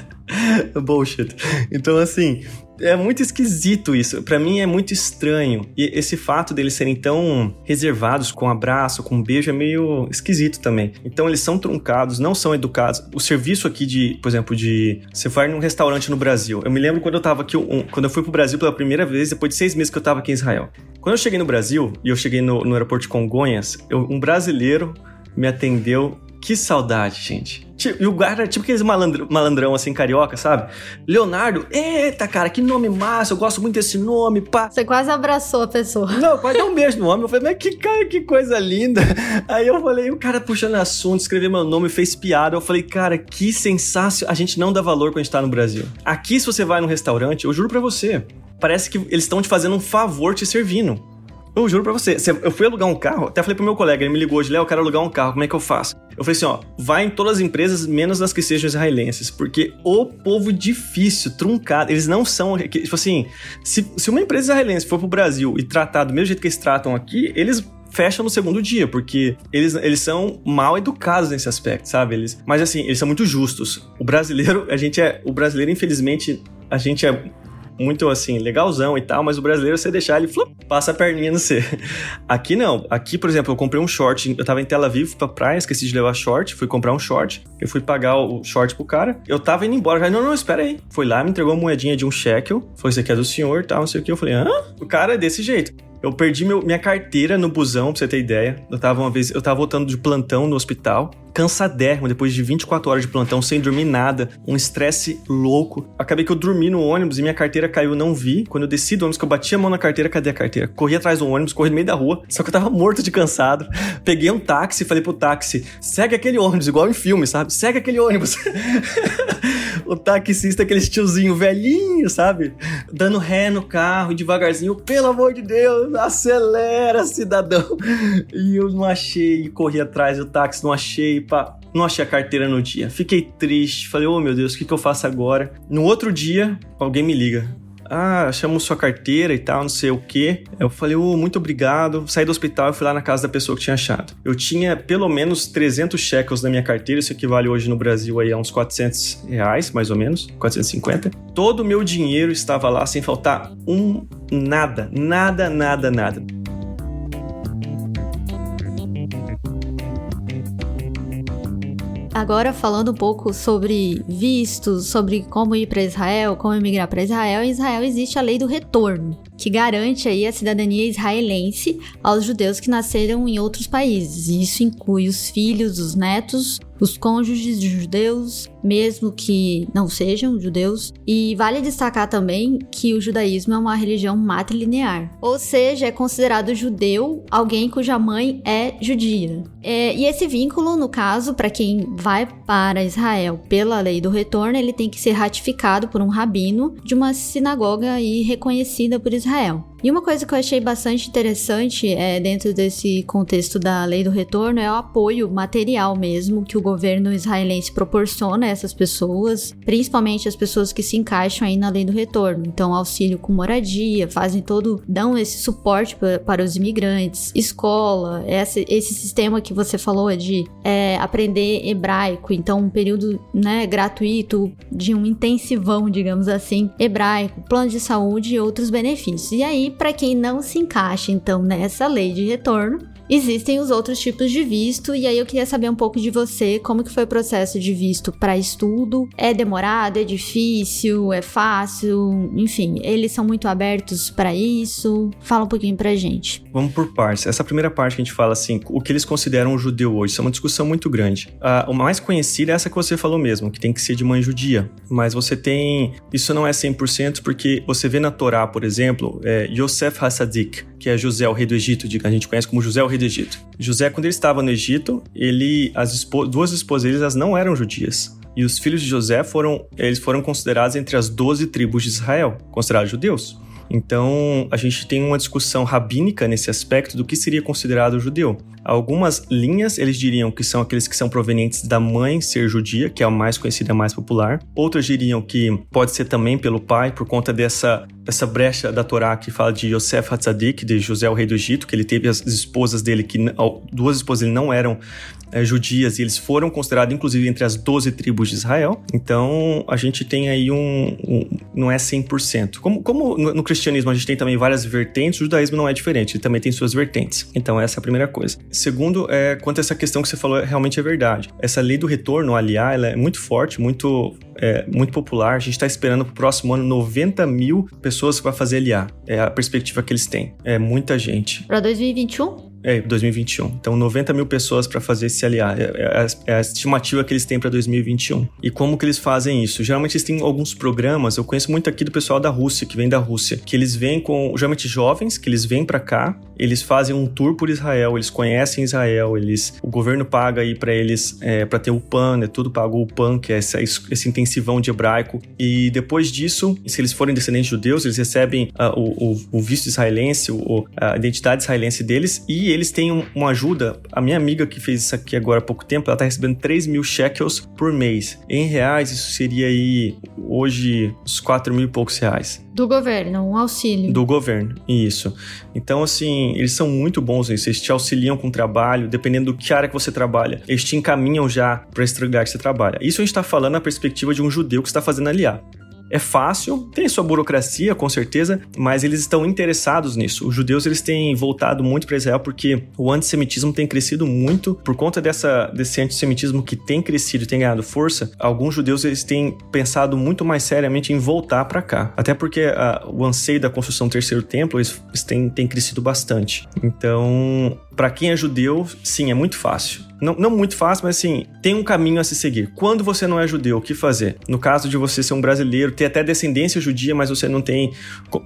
*laughs* Bullshit. Então, assim, é muito esquisito isso. Para mim é muito estranho. E esse fato deles serem tão reservados com abraço, com beijo, é meio esquisito também. Então eles são truncados, não são educados. O serviço aqui de, por exemplo, de. Você vai num restaurante no Brasil. Eu me lembro quando eu tava aqui, um, quando eu fui pro Brasil pela primeira vez, depois de seis meses que eu tava aqui em Israel. Quando eu cheguei no Brasil, e eu cheguei no, no aeroporto de Congonhas, eu, um brasileiro me atendeu que saudade, gente. E o guarda, tipo aqueles malandro, malandrão assim, carioca, sabe? Leonardo, eita, cara, que nome massa, eu gosto muito desse nome, pá. Você quase abraçou a pessoa. Não, quase deu um beijo no homem. Eu falei, mas que cara, que coisa linda. Aí eu falei, o cara puxando assunto, escreveu meu nome, fez piada. Eu falei, cara, que sensacional. A gente não dá valor quando a gente tá no Brasil. Aqui, se você vai num restaurante, eu juro pra você, parece que eles estão te fazendo um favor te servindo. Eu juro pra você, eu fui alugar um carro, até falei pro meu colega, ele me ligou hoje, Léo, eu quero alugar um carro, como é que eu faço? Eu falei assim, ó, vai em todas as empresas, menos nas que sejam israelenses, porque o povo difícil, truncado, eles não são, tipo assim, se, se uma empresa israelense for pro Brasil e tratar do mesmo jeito que eles tratam aqui, eles fecham no segundo dia, porque eles, eles são mal educados nesse aspecto, sabe? Eles, mas assim, eles são muito justos. O brasileiro, a gente é, o brasileiro infelizmente, a gente é muito assim, legalzão e tal, mas o brasileiro, você deixar ele, flup, passa a perninha no C. *laughs* Aqui não. Aqui, por exemplo, eu comprei um short, eu tava em Tel Aviv pra praia, esqueci de levar short, fui comprar um short, eu fui pagar o short pro cara, eu tava indo embora, já, não, não, espera aí. Foi lá, me entregou uma moedinha de um shekel, foi isso aqui é do senhor e tal, não sei o que, eu falei, hã? O cara é desse jeito. Eu perdi meu, minha carteira no busão, pra você ter ideia. Eu tava uma vez, eu tava voltando de plantão no hospital, cansadérrimo, depois de 24 horas de plantão, sem dormir nada, um estresse louco. Acabei que eu dormi no ônibus e minha carteira caiu, não vi. Quando eu desci do ônibus, que eu bati a mão na carteira, cadê a carteira? Corri atrás do ônibus, corri no meio da rua, só que eu tava morto de cansado. Peguei um táxi, falei pro táxi, segue aquele ônibus, igual em filme, sabe? Segue aquele ônibus. *laughs* o taxista, aquele tiozinho velhinho, sabe? Dando ré no carro, devagarzinho, pelo amor de Deus, acelera, cidadão. E eu não achei, corri atrás do táxi, não achei, pá. Não achei a carteira no dia. Fiquei triste. Falei, oh meu Deus, o que, que eu faço agora? No outro dia, alguém me liga ah, achamos sua carteira e tal, não sei o que. Eu falei, oh, muito obrigado. Saí do hospital e fui lá na casa da pessoa que tinha achado. Eu tinha pelo menos 300 shekels na minha carteira, isso equivale hoje no Brasil aí a uns 400 reais, mais ou menos, 450. Todo o meu dinheiro estava lá sem faltar um nada, nada, nada, nada. Agora falando um pouco sobre vistos, sobre como ir para Israel, como emigrar para Israel, em Israel existe a lei do retorno, que garante aí a cidadania israelense aos judeus que nasceram em outros países. Isso inclui os filhos, os netos os cônjuges de judeus, mesmo que não sejam judeus. E vale destacar também que o judaísmo é uma religião matrilinear, ou seja, é considerado judeu alguém cuja mãe é judia. É, e esse vínculo, no caso, para quem vai para Israel pela lei do retorno, ele tem que ser ratificado por um rabino de uma sinagoga e reconhecida por Israel. Israel. E uma coisa que eu achei bastante interessante é, dentro desse contexto da lei do retorno é o apoio material mesmo que o governo israelense proporciona a essas pessoas, principalmente as pessoas que se encaixam aí na lei do retorno. Então, auxílio com moradia, fazem todo, dão esse suporte para os imigrantes, escola, esse, esse sistema que você falou de é, aprender hebraico, então um período né, gratuito de um intensivão, digamos assim, hebraico, plano de saúde e outros benefícios. E aí, para quem não se encaixa então nessa lei de retorno, existem os outros tipos de visto e aí eu queria saber um pouco de você, como que foi o processo de visto para estudo? É demorado, é difícil, é fácil? Enfim, eles são muito abertos para isso? Fala um pouquinho pra gente. Vamos por partes. Essa primeira parte que a gente fala assim, o que eles consideram um judeu hoje, isso é uma discussão muito grande. A, o mais conhecido é essa que você falou mesmo, que tem que ser de mãe judia. Mas você tem, isso não é 100% porque você vê na Torá, por exemplo, é, Yosef Hassadik, que é José, o rei do Egito, que a gente conhece como José, o rei do Egito. José, quando ele estava no Egito, ele, as espo, duas esposas dele, elas não eram judias. E os filhos de José foram, eles foram considerados entre as doze tribos de Israel, considerados judeus. Então, a gente tem uma discussão rabínica nesse aspecto do que seria considerado judeu. Algumas linhas, eles diriam que são aqueles que são provenientes da mãe ser judia, que é a mais conhecida, a mais popular. Outras diriam que pode ser também pelo pai, por conta dessa, dessa brecha da Torá que fala de Yosef Hatzadik, de José, o rei do Egito, que ele teve as esposas dele, que duas esposas dele não eram é, judias e eles foram considerados inclusive entre as 12 tribos de Israel. Então a gente tem aí um. um não é 100%. Como, como no, cristianismo a gente tem também várias vertentes, o judaísmo não é diferente, ele também tem suas vertentes. Então essa é a primeira coisa. Segundo, é, quanto a essa questão que você falou, realmente é verdade. Essa lei do retorno, aliar, ela é muito forte, muito é, muito popular. A gente está esperando para o próximo ano 90 mil pessoas que vai fazer aliar. É a perspectiva que eles têm. É muita gente. Para 2021? É, 2021. Então, 90 mil pessoas para fazer esse aliar. É, é, a, é, a, estimativa que eles têm para 2021. E como que eles fazem isso? Geralmente eles têm alguns programas. Eu conheço muito aqui do pessoal da Rússia, que vem da Rússia, que eles vêm com, geralmente jovens, que eles vêm para cá, eles fazem um tour por Israel, eles conhecem Israel, eles, o governo paga aí para eles, é, para ter o PAN, é tudo pago o PAN, que é essa, esse intensivão de hebraico. E depois disso, se eles forem descendentes de judeus, eles recebem uh, o, o, o, visto israelense, o, a identidade israelense deles e eles têm um, uma ajuda. A minha amiga que fez isso aqui agora há pouco tempo, ela tá recebendo 3 mil shekels por mês. Em reais, isso seria aí, hoje, uns 4 mil e poucos reais. Do governo, um auxílio. Do governo, isso. Então, assim, eles são muito bons nisso. Eles te auxiliam com o trabalho, dependendo do que área que você trabalha. Eles te encaminham já para esse lugar que você trabalha. Isso a gente está falando na perspectiva de um judeu que está fazendo aliar. É fácil, tem sua burocracia, com certeza, mas eles estão interessados nisso. Os judeus eles têm voltado muito para Israel porque o antissemitismo tem crescido muito por conta dessa, desse antissemitismo que tem crescido e tem ganhado força. Alguns judeus eles têm pensado muito mais seriamente em voltar para cá, até porque a, o anseio da construção do terceiro templo eles, eles têm, têm crescido bastante. Então, para quem é judeu, sim, é muito fácil. Não, não muito fácil, mas assim, tem um caminho a se seguir. Quando você não é judeu, o que fazer? No caso de você ser um brasileiro, ter até descendência judia, mas você não tem.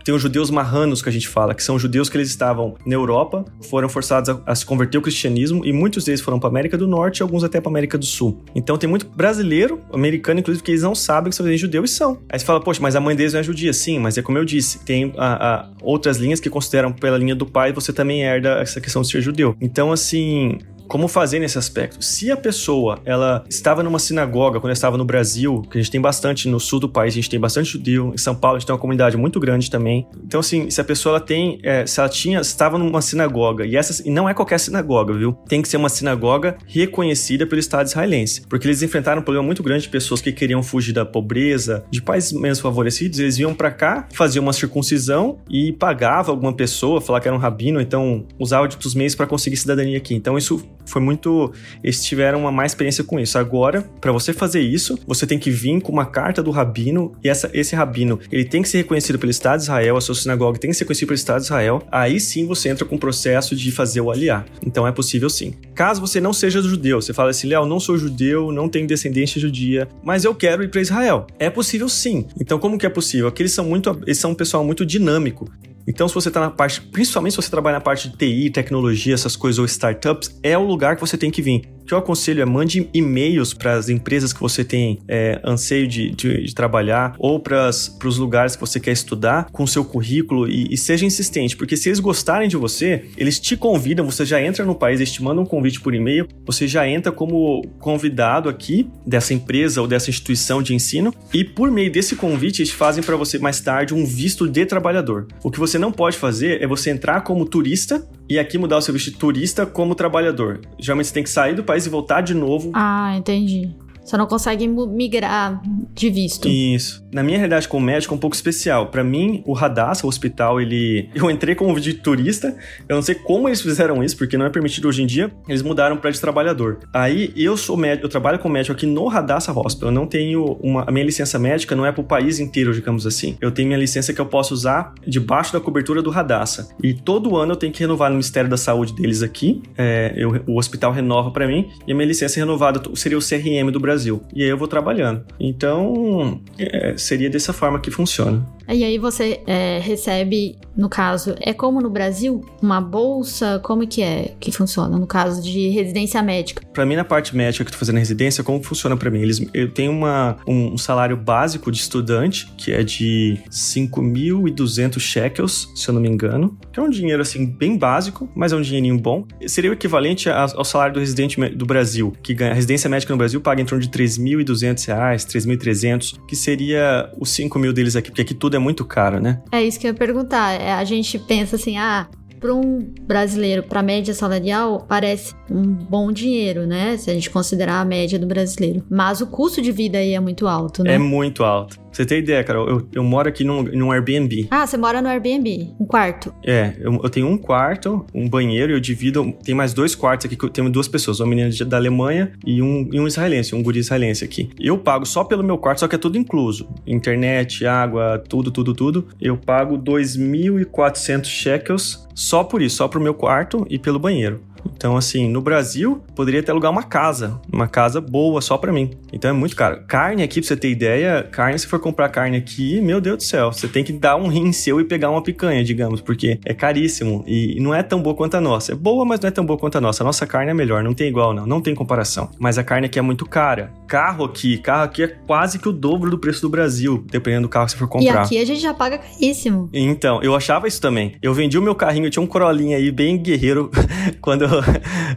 Tem os judeus marranos que a gente fala, que são judeus que eles estavam na Europa, foram forçados a, a se converter ao cristianismo, e muitos deles foram para América do Norte e alguns até para América do Sul. Então tem muito brasileiro, americano, inclusive, que eles não sabem que são judeus e são. Aí você fala, poxa, mas a mãe deles não é judia. Sim, mas é como eu disse, tem a, a outras linhas que consideram pela linha do pai, você também herda essa questão de ser judeu. Então, assim, como fazer nesse aspecto. Se a pessoa ela estava numa sinagoga quando estava no Brasil, que a gente tem bastante no sul do país, a gente tem bastante judeu, em São Paulo a gente tem uma comunidade muito grande também. Então assim, se a pessoa ela tem, é, se ela tinha, estava numa sinagoga e essa e não é qualquer sinagoga, viu? Tem que ser uma sinagoga reconhecida pelo Estado israelense, porque eles enfrentaram um problema muito grande de pessoas que queriam fugir da pobreza, de países menos favorecidos, eles vinham para cá, faziam uma circuncisão e pagava alguma pessoa, falar que era um rabino, então usava outros meios para conseguir cidadania aqui. Então isso foi muito. Eles tiveram uma má experiência com isso. Agora, para você fazer isso, você tem que vir com uma carta do rabino, e essa, esse rabino ele tem que ser reconhecido pelo Estado de Israel, a sua sinagoga tem que ser reconhecida pelo Estado de Israel. Aí sim você entra com o processo de fazer o aliar. Então é possível sim. Caso você não seja judeu, você fala assim, Léo, não sou judeu, não tenho descendência judia, mas eu quero ir para Israel. É possível sim. Então como que é possível? Aqui eles são muito, eles são um pessoal muito dinâmico. Então, se você está na parte, principalmente se você trabalha na parte de TI, tecnologia, essas coisas ou startups, é o lugar que você tem que vir que eu aconselho é mande e-mails para as empresas que você tem é, anseio de, de, de trabalhar ou para os lugares que você quer estudar com seu currículo e, e, seja insistente, porque se eles gostarem de você, eles te convidam, você já entra no país, eles te mandam um convite por e-mail, você já entra como convidado aqui dessa empresa ou dessa instituição de ensino e por meio desse convite eles fazem para você mais tarde um visto de trabalhador. O que você não pode fazer é você entrar como turista e aqui mudar o seu visto de turista como trabalhador. Geralmente você tem que sair do país e voltar de novo. Ah, entendi. Você não consegue migrar de visto. Isso. Na minha realidade como médico é um pouco especial. Para mim, o Radassa, o hospital, ele. Eu entrei como de turista. Eu não sei como eles fizeram isso, porque não é permitido hoje em dia. Eles mudaram para de trabalhador. Aí eu sou médico, eu trabalho como médico aqui no Radassa Hospital. Eu não tenho uma. A minha licença médica não é pro país inteiro, digamos assim. Eu tenho minha licença que eu posso usar debaixo da cobertura do Radassa. E todo ano eu tenho que renovar no Ministério da Saúde deles aqui. É, eu, o hospital renova para mim. E a minha licença renovada seria o CRM do Brasil. E aí eu vou trabalhando. Então, é, seria dessa forma que funciona. E aí você é, recebe, no caso, é como no Brasil, uma bolsa? Como que é que funciona no caso de residência médica? Para mim, na parte médica que eu tô fazendo residência, como funciona para mim? Eles, eu tenho uma, um salário básico de estudante, que é de 5.200 shekels, se eu não me engano, que é um dinheiro, assim, bem básico, mas é um dinheirinho bom. Seria o equivalente ao salário do residente do Brasil, que ganha, a residência médica no Brasil paga em torno de 3.200 reais, 3.300, que seria os 5 mil deles aqui, porque aqui tudo é é muito caro, né? É isso que eu ia perguntar. É, a gente pensa assim, ah, para um brasileiro, para a média salarial, parece um bom dinheiro, né? Se a gente considerar a média do brasileiro. Mas o custo de vida aí é muito alto, né? É muito alto. Você tem ideia, cara? Eu, eu moro aqui num, num Airbnb. Ah, você mora no Airbnb? Um quarto? É, eu, eu tenho um quarto, um banheiro, eu divido. Tem mais dois quartos aqui que eu tenho duas pessoas, uma menina da Alemanha e um, e um israelense, um guri israelense aqui. Eu pago só pelo meu quarto, só que é tudo incluso: internet, água, tudo, tudo, tudo. Eu pago 2.400 shekels só por isso, só pro meu quarto e pelo banheiro. Então, assim, no Brasil, poderia até alugar uma casa, uma casa boa só para mim. Então é muito caro. Carne aqui, pra você ter ideia, carne, se for comprar carne aqui, meu Deus do céu, você tem que dar um rim seu e pegar uma picanha, digamos, porque é caríssimo e não é tão boa quanto a nossa. É boa, mas não é tão boa quanto a nossa. A nossa carne é melhor, não tem igual, não, não tem comparação. Mas a carne aqui é muito cara. Carro aqui, carro aqui é quase que o dobro do preço do Brasil, dependendo do carro que você for comprar. E aqui a gente já paga caríssimo. Então, eu achava isso também. Eu vendi o meu carrinho, eu tinha um Corolinha aí bem guerreiro *laughs* quando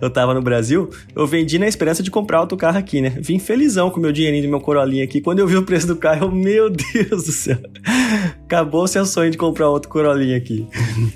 eu, tava no Brasil, eu vendi na esperança de comprar outro carro aqui, né? Vim felizão com o meu dinheirinho do meu Corolinha aqui. Quando eu vi o preço do carro, eu, meu Deus do céu. Acabou o seu sonho de comprar outro Corolinha aqui.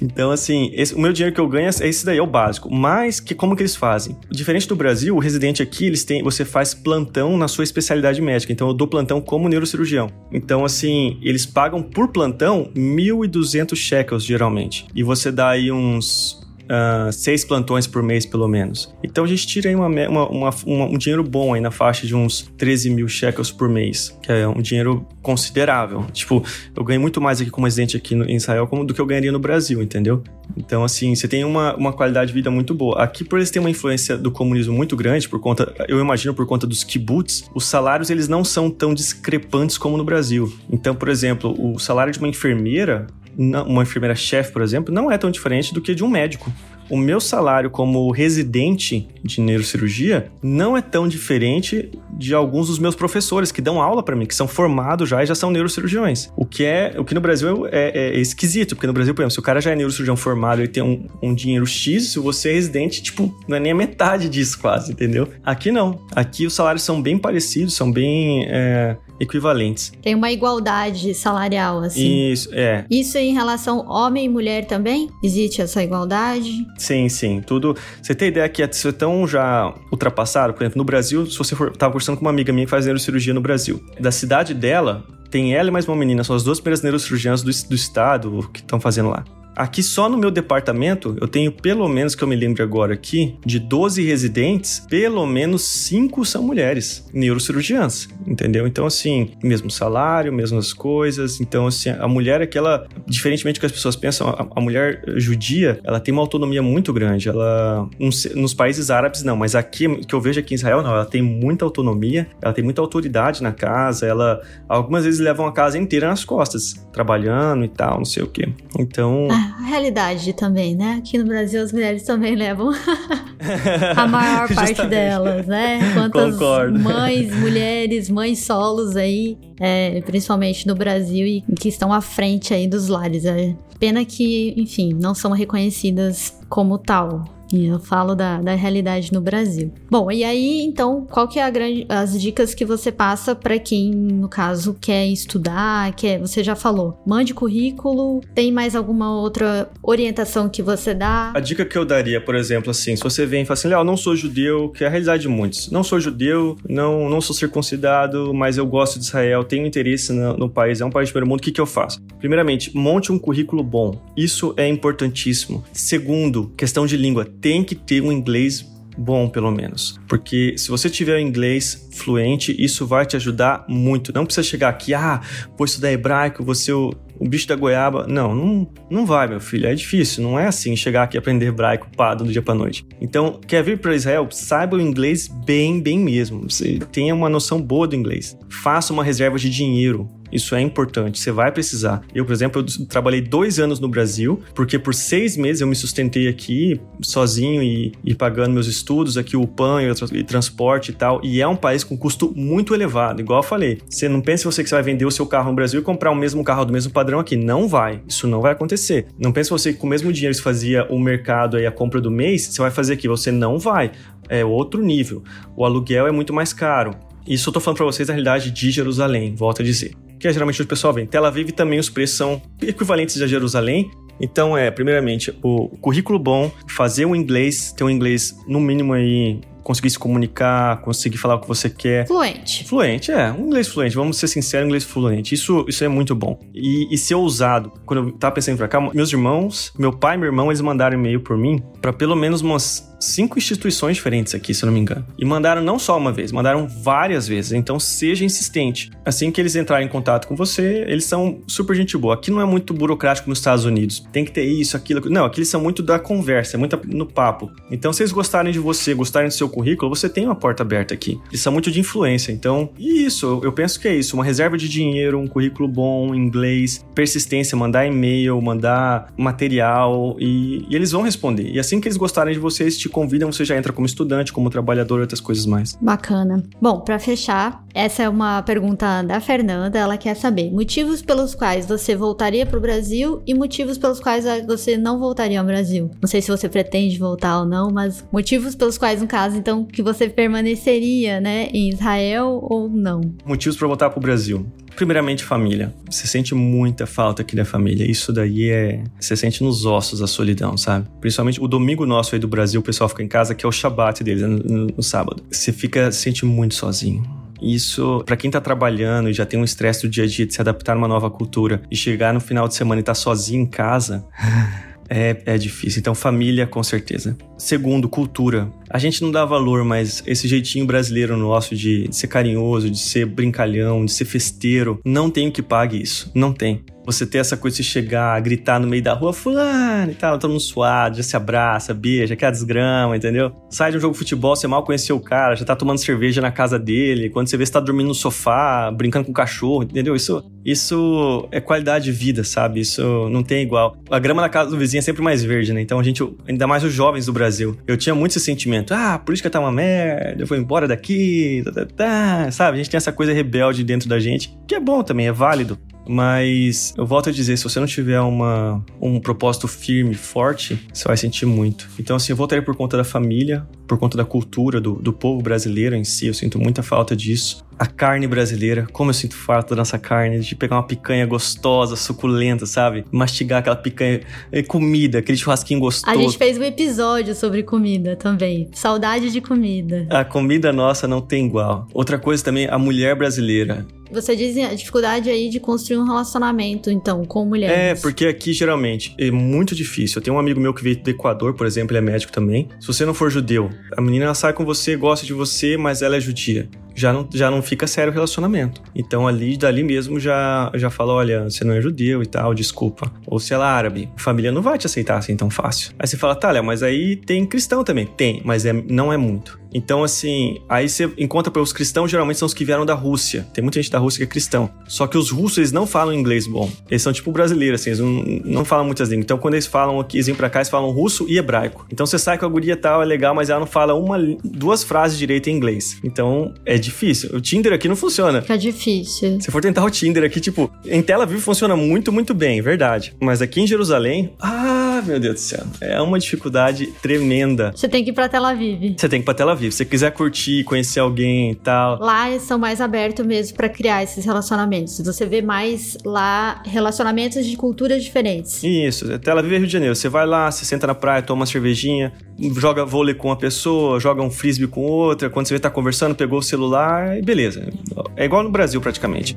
Então, assim, esse, o meu dinheiro que eu ganho é esse daí, é o básico. Mas, que, como que eles fazem? Diferente do Brasil, o residente aqui, eles têm, você faz plantão na sua especialidade médica. Então, eu dou plantão como neurocirurgião. Então, assim, eles pagam por plantão 1.200 shekels, geralmente. E você dá aí uns uh, seis plantões por mês, pelo menos. Então a gente tira aí uma, uma, uma, um dinheiro bom aí na faixa de uns 13 mil shekels por mês, que é um dinheiro considerável. Tipo, eu ganho muito mais aqui como residente aqui no, em Israel como do que eu ganharia no Brasil, entendeu? Então, assim, você tem uma, uma qualidade de vida muito boa. Aqui, por eles terem uma influência do comunismo muito grande, por conta, eu imagino por conta dos kibbutz, os salários eles não são tão discrepantes como no Brasil. Então, por exemplo, o salário de uma enfermeira uma enfermeira-chefe, por exemplo, não é tão diferente do que de um médico o meu salário como residente de neurocirurgia não é tão diferente de alguns dos meus professores que dão aula para mim, que são formados já e já são neurocirurgiões. O que é, o que no Brasil é, é, é esquisito, porque no Brasil, por exemplo, se o cara já é neurocirurgião formado e tem um, um dinheiro X, se você é residente, tipo, não é nem a metade disso quase, entendeu? Aqui não. Aqui os salários são bem parecidos, são bem é, equivalentes. Tem uma igualdade salarial, assim. Isso, é. Isso em relação homem e mulher também? Existe essa igualdade? Sim, sim. Tudo. Você tem ideia que é tão já ultrapassado? Por exemplo, no Brasil, se você for. Tava conversando com uma amiga minha que faz neurocirurgia no Brasil. Da cidade dela, tem ela e mais uma menina, são as duas primeiras neurocirurgiãs do, do estado que estão fazendo lá. Aqui só no meu departamento, eu tenho pelo menos que eu me lembro agora aqui, de 12 residentes, pelo menos 5 são mulheres neurocirurgiãs, entendeu? Então, assim, mesmo salário, mesmas coisas. Então, assim, a mulher é que ela, diferentemente do que as pessoas pensam, a, a mulher judia, ela tem uma autonomia muito grande. Ela, nos, nos países árabes, não, mas aqui, que eu vejo aqui em Israel, não, ela tem muita autonomia, ela tem muita autoridade na casa, ela, algumas vezes levam a casa inteira nas costas, trabalhando e tal, não sei o quê. Então. Ah a realidade também, né? Aqui no Brasil as mulheres também levam *laughs* a maior *laughs* parte delas, né? Quantas Concordo. mães, *laughs* mulheres, mães solos aí, é, principalmente no Brasil, e que estão à frente aí dos lares. É. Pena que, enfim, não são reconhecidas como tal. E eu falo da, da realidade no Brasil. Bom, e aí, então, qual que é grande, as dicas que você passa para quem, no caso, quer estudar, quer, você já falou, mande currículo, tem mais alguma outra orientação que você dá? A dica que eu daria, por exemplo, assim, se você vem e fala assim, Léo, não sou judeu, que é a realidade de muitos. Não sou judeu, não, não sou circuncidado, mas eu gosto de Israel, tenho interesse no, no país, é um país de primeiro mundo, o que, que eu faço? Primeiramente, monte um currículo bom. Isso é importantíssimo. Segundo, questão de língua, tem que ter um inglês bom, pelo menos. Porque se você tiver o inglês fluente, isso vai te ajudar muito. Não precisa chegar aqui, ah, vou estudar hebraico, vou ser o, o bicho da goiaba. Não, não, não vai, meu filho. É difícil. Não é assim chegar aqui e aprender hebraico pá, do dia para noite. Então, quer vir para Israel? Saiba o inglês bem, bem mesmo. Você tenha uma noção boa do inglês. Faça uma reserva de dinheiro. Isso é importante, você vai precisar. Eu, por exemplo, eu trabalhei dois anos no Brasil, porque por seis meses eu me sustentei aqui sozinho e, e pagando meus estudos, aqui o PAN e, transporte e tal. E é um país com custo muito elevado, igual eu falei. Você não pense você que você vai vender o seu carro no Brasil e comprar o mesmo carro do mesmo padrão aqui. Não vai. Isso não vai acontecer. Não pense você que com o mesmo dinheiro você fazia o mercado e a compra do mês, você vai fazer aqui. Você não vai. É outro nível. O aluguel é muito mais caro. Isso eu tô falando para vocês da realidade de Jerusalém, volto a dizer que é geralmente o pessoal vem. Tel Aviv também os preços são equivalentes a Jerusalém. Então é, primeiramente, o currículo bom, fazer o inglês, ter um inglês no mínimo aí conseguir se comunicar, conseguir falar o que você quer. Fluente. Fluente, é. Um inglês fluente. Vamos ser sinceros, inglês fluente. Isso, isso é muito bom. E, e ser ousado. Quando eu tava pensando em pra cá, meus irmãos, meu pai e meu irmão, eles mandaram e-mail por mim para pelo menos umas cinco instituições diferentes aqui, se eu não me engano. E mandaram não só uma vez, mandaram várias vezes. Então seja insistente. Assim que eles entrarem em contato com você, eles são super gente boa. Aqui não é muito burocrático nos Estados Unidos. Tem que ter isso, aquilo. Não, aqui eles são muito da conversa, é muito no papo. Então, se eles gostarem de você, gostarem do seu currículo, você tem uma porta aberta aqui. Eles são muito de influência. Então, isso, eu penso que é isso. Uma reserva de dinheiro, um currículo bom, inglês, persistência, mandar e-mail, mandar material e, e eles vão responder. E assim que eles gostarem de você, eles te convidam, você já entra como estudante, como trabalhador, outras coisas mais. Bacana. Bom, para fechar, essa é uma pergunta da Fernanda. Ela quer saber motivos pelos quais você voltaria para o Brasil e motivos pelos quais você não voltaria ao Brasil. Não sei se você pretende voltar ou não, mas motivos pelos quais, no caso, então, que você permaneceria, né, em Israel ou não? Motivos para voltar para o Brasil. Primeiramente, família. Você sente muita falta aqui da família. Isso daí é. Você sente nos ossos a solidão, sabe? Principalmente o domingo nosso aí do Brasil, o pessoal fica em casa, que é o Shabat deles, no, no, no sábado. Você fica, se sente muito sozinho. Isso, para quem tá trabalhando e já tem um estresse do dia a dia de se adaptar a uma nova cultura e chegar no final de semana e tá sozinho em casa. *laughs* É, é difícil. Então, família, com certeza. Segundo, cultura. A gente não dá valor, mas esse jeitinho brasileiro nosso de, de ser carinhoso, de ser brincalhão, de ser festeiro, não tem o que pague isso. Não tem. Você ter essa coisa de chegar, gritar no meio da rua, fulano e tal, todo mundo suado, já se abraça, beija, quer desgrama, entendeu? Sai de um jogo de futebol, você mal conheceu o cara, já tá tomando cerveja na casa dele, quando você vê você tá dormindo no sofá, brincando com o cachorro, entendeu? Isso, isso é qualidade de vida, sabe? Isso não tem igual. A grama na casa do vizinho é sempre mais verde, né? Então a gente, ainda mais os jovens do Brasil, eu tinha muito esse sentimento, ah, a política tá uma merda, eu vou embora daqui, tá, tá, tá, sabe? A gente tem essa coisa rebelde dentro da gente, que é bom também, é válido. Mas eu volto a dizer, se você não tiver uma, um propósito firme, forte, você vai sentir muito. Então, assim, eu voltaria por conta da família, por conta da cultura do, do povo brasileiro em si. Eu sinto muita falta disso. A carne brasileira, como eu sinto falta da nossa carne, de pegar uma picanha gostosa, suculenta, sabe? Mastigar aquela picanha, é, comida, aquele churrasquinho gostoso. A gente fez um episódio sobre comida também. Saudade de comida. A comida nossa não tem igual. Outra coisa também, a mulher brasileira. Você diz a dificuldade aí de construir um relacionamento, então, com mulheres. É, porque aqui geralmente é muito difícil. Eu tenho um amigo meu que veio do Equador, por exemplo, ele é médico também. Se você não for judeu, a menina sai com você, gosta de você, mas ela é judia já não, já não fica sério o relacionamento. Então ali, dali mesmo, já, já fala, olha, você não é judeu e tal, desculpa. Ou se ela é árabe, a família não vai te aceitar assim tão fácil. Aí você fala, tá, Léo, mas aí tem cristão também. Tem, mas é, não é muito. Então, assim, aí você encontra para os cristãos, geralmente são os que vieram da Rússia. Tem muita gente da Rússia que é cristão. Só que os russos, eles não falam inglês bom. Eles são tipo brasileiros, assim, eles não, não falam muitas línguas. Então, quando eles falam aqui, eles vêm pra cá, eles falam russo e hebraico. Então, você sai com a guria tal, é legal, mas ela não fala uma, duas frases direito em inglês. Então, é difícil. O Tinder aqui não funciona. Fica difícil. Se for tentar o Tinder aqui, tipo, em Tel Aviv funciona muito, muito bem, verdade. Mas aqui em Jerusalém, ah, Ah, meu Deus do céu. É uma dificuldade tremenda. Você tem que ir pra Tel Aviv. Você tem que ir pra Tel Aviv. Se você quiser curtir, conhecer alguém e tal. Lá eles são mais abertos mesmo para criar esses relacionamentos. Você vê mais lá relacionamentos de culturas diferentes. Isso. Tel Aviv é Rio de Janeiro. Você vai lá, você senta na praia, toma uma cervejinha, joga vôlei com uma pessoa, joga um frisbee com outra. Quando você vê tá conversando, pegou o celular e beleza. É igual no Brasil praticamente.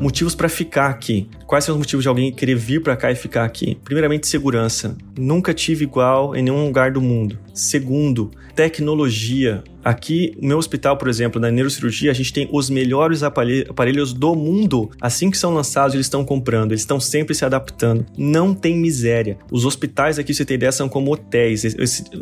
Motivos para ficar aqui. Quais são os motivos de alguém querer vir para cá e ficar aqui? Primeiramente, segurança. Nunca tive igual em nenhum lugar do mundo. Segundo, tecnologia. Aqui, no meu hospital, por exemplo, na neurocirurgia, a gente tem os melhores aparelhos do mundo. Assim que são lançados, eles estão comprando, eles estão sempre se adaptando. Não tem miséria. Os hospitais aqui, você tem ideia, são como hotéis.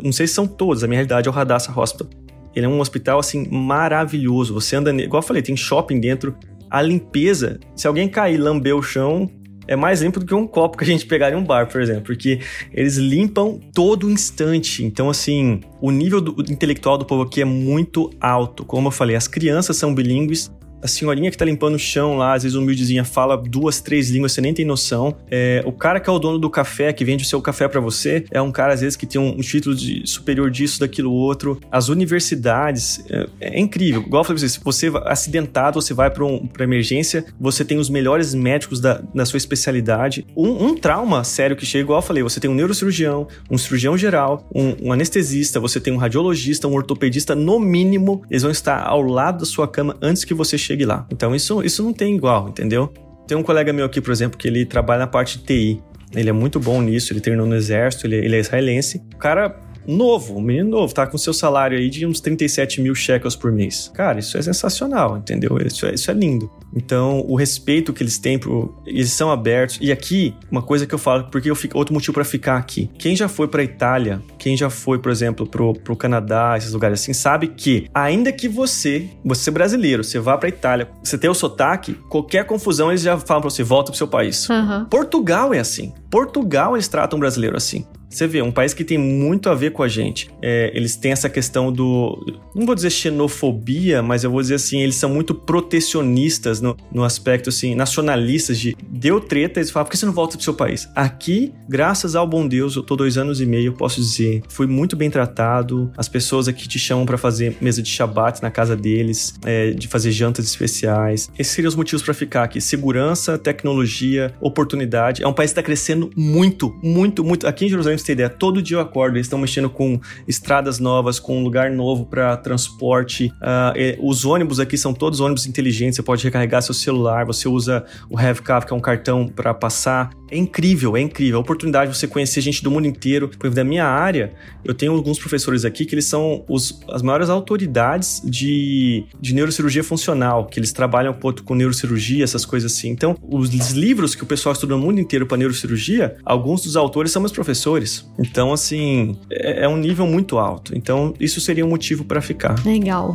não sei se são todos, a minha realidade é o Radassa Hospital. Ele é um hospital, assim, maravilhoso. Você anda, igual eu falei, tem shopping dentro, a limpeza, se alguém cair e lamber o chão, é mais limpo do que um copo que a gente pegaria em um bar, por exemplo, porque eles limpam todo instante. Então, assim, o nível do, intelectual do povo aqui é muito alto. Como eu falei, as crianças são bilíngues, a senhorinha que tá limpando o chão lá, às vezes humildezinha, fala duas, três línguas, você nem tem noção. É, o cara que é o dono do café, que vende o seu café para você, é um cara, às vezes, que tem um, um título de superior disso, daquilo, outro. As universidades, é, é incrível. Igual eu falei pra você, se você acidentado, você vai pra, um, pra emergência, você tem os melhores médicos da, da sua especialidade. Um, um, trauma sério que chega, igual eu falei, você tem um neurocirurgião, um cirurgião geral, um, um anestesista, você tem um radiologista, um ortopedista, no mínimo, eles vão estar ao lado da sua cama antes que você chegue chegue lá. Então isso, isso não tem igual, entendeu? Tem um colega meu aqui, por exemplo, que ele trabalha na parte de TI. Ele é muito bom nisso, ele treinou no exército, ele, ele é israelense. O cara novo, um menino novo, tá com seu salário aí de uns 37 mil shekels por mês. Cara, isso é sensacional, entendeu? Isso é, isso é lindo. Então, o respeito que eles têm, pro, eles são abertos. E aqui, uma coisa que eu falo, porque eu fico, outro motivo para ficar aqui. Quem já foi para Itália, quem já foi, por exemplo, pro, pro Canadá, esses lugares assim, sabe que, ainda que você, você é brasileiro, você vá para Itália, você tem o sotaque, qualquer confusão eles já falam para você, volta pro seu país. Uhum. Portugal é assim. Portugal eles tratam o brasileiro assim. Você vê, um país que tem muito a ver com a gente. É, eles têm essa questão do. Não vou dizer xenofobia, mas eu vou dizer assim, eles são muito protecionistas no, no aspecto assim, nacionalistas de deu treta, eles falam, por que você não volta pro seu país? Aqui, graças ao bom Deus, eu tô dois anos e meio, posso dizer, fui muito bem tratado. As pessoas aqui te chamam para fazer mesa de shabat na casa deles, é, de fazer jantas especiais. Esses seriam os motivos para ficar aqui: segurança, tecnologia, oportunidade. É um país que está crescendo muito, muito, muito. Aqui em Jerusalém ter ideia, todo dia eu acordo, eles estão mexendo com estradas novas, com um lugar novo para transporte. Uh, os ônibus aqui são todos ônibus inteligentes, você pode recarregar seu celular, você usa o HaveCav, que é um cartão para passar. É incrível, é incrível. A oportunidade de você conhecer gente do mundo inteiro. Por exemplo, da minha área, eu tenho alguns professores aqui que eles são os, as maiores autoridades de, de neurocirurgia funcional, que eles trabalham com neurocirurgia, essas coisas assim. Então, os livros que o pessoal estuda no mundo inteiro para neurocirurgia, alguns dos autores são meus professores. Então, assim, é, é um nível muito alto. Então, isso seria um motivo para ficar. Legal.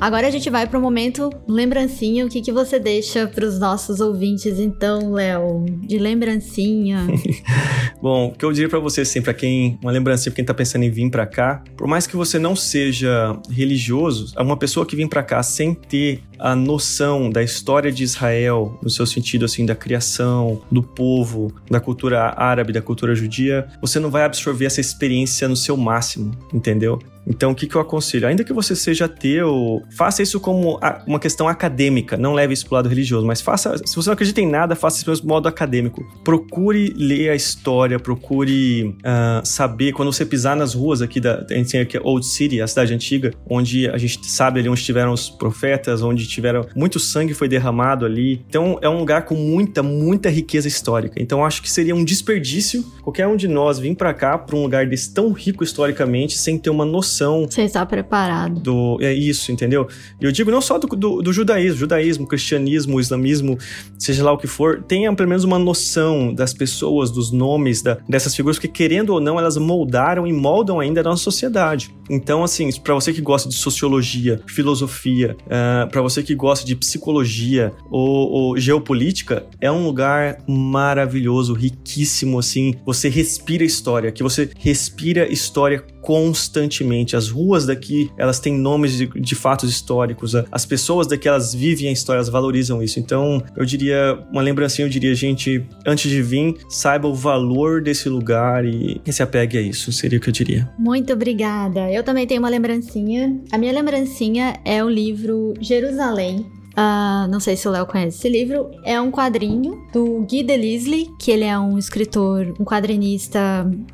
Agora a gente vai para o momento lembrancinha. O que, que você deixa para os nossos ouvintes, então, Léo? De lembrancinha. *laughs* Bom, o que eu diria para você, assim, para quem. Uma lembrancinha para quem tá pensando em vir para cá. Por mais que você não seja religioso, uma pessoa que vem para cá sem ter a noção da história de Israel, no seu sentido, assim, da criação, do povo, da cultura árabe, da cultura judia, você não vai absorver essa experiência no seu máximo, entendeu? Então, o que, que eu aconselho? Ainda que você seja ateu, faça isso como uma questão acadêmica, não leve isso pro lado religioso, mas faça, se você não acredita em nada, faça isso de modo acadêmico. Procure ler a história, procure uh, saber, quando você pisar nas ruas aqui da, a gente tem aqui Old City, a cidade antiga, onde a gente sabe ali onde estiveram os profetas, onde tiveram, muito sangue foi derramado ali. Então, é um lugar com muita, muita riqueza histórica. Então, acho que seria um desperdício qualquer um de nós vir para cá, para um lugar desse tão rico historicamente, sem ter uma noção noção. Você está preparado. Do, é isso, entendeu? E eu digo não só do, do, do, judaísmo, judaísmo, cristianismo, islamismo, seja lá o que for, tenha pelo menos uma noção das pessoas, dos nomes da, dessas figuras, que querendo ou não, elas moldaram e moldam ainda a nossa sociedade. Então, assim, para você que gosta de sociologia, filosofia, uh, ah, para você que gosta de psicologia ou, ou geopolítica, é um lugar maravilhoso, riquíssimo, assim. Você respira história, que você respira história constantemente. As ruas daqui, elas têm nomes de, de fatos históricos. As pessoas daqui, elas vivem a história, elas valorizam isso. Então, eu diria, uma lembrancinha, eu diria, gente, antes de vir, saiba o valor desse lugar e se apegue a isso, seria o que eu diria. Muito obrigada. Eu também tenho uma lembrancinha. A minha lembrancinha é o livro Jerusalém, Uh, não sei se o Léo conhece esse livro. É um quadrinho do Guy Delisle, que ele é um escritor, um quadrinista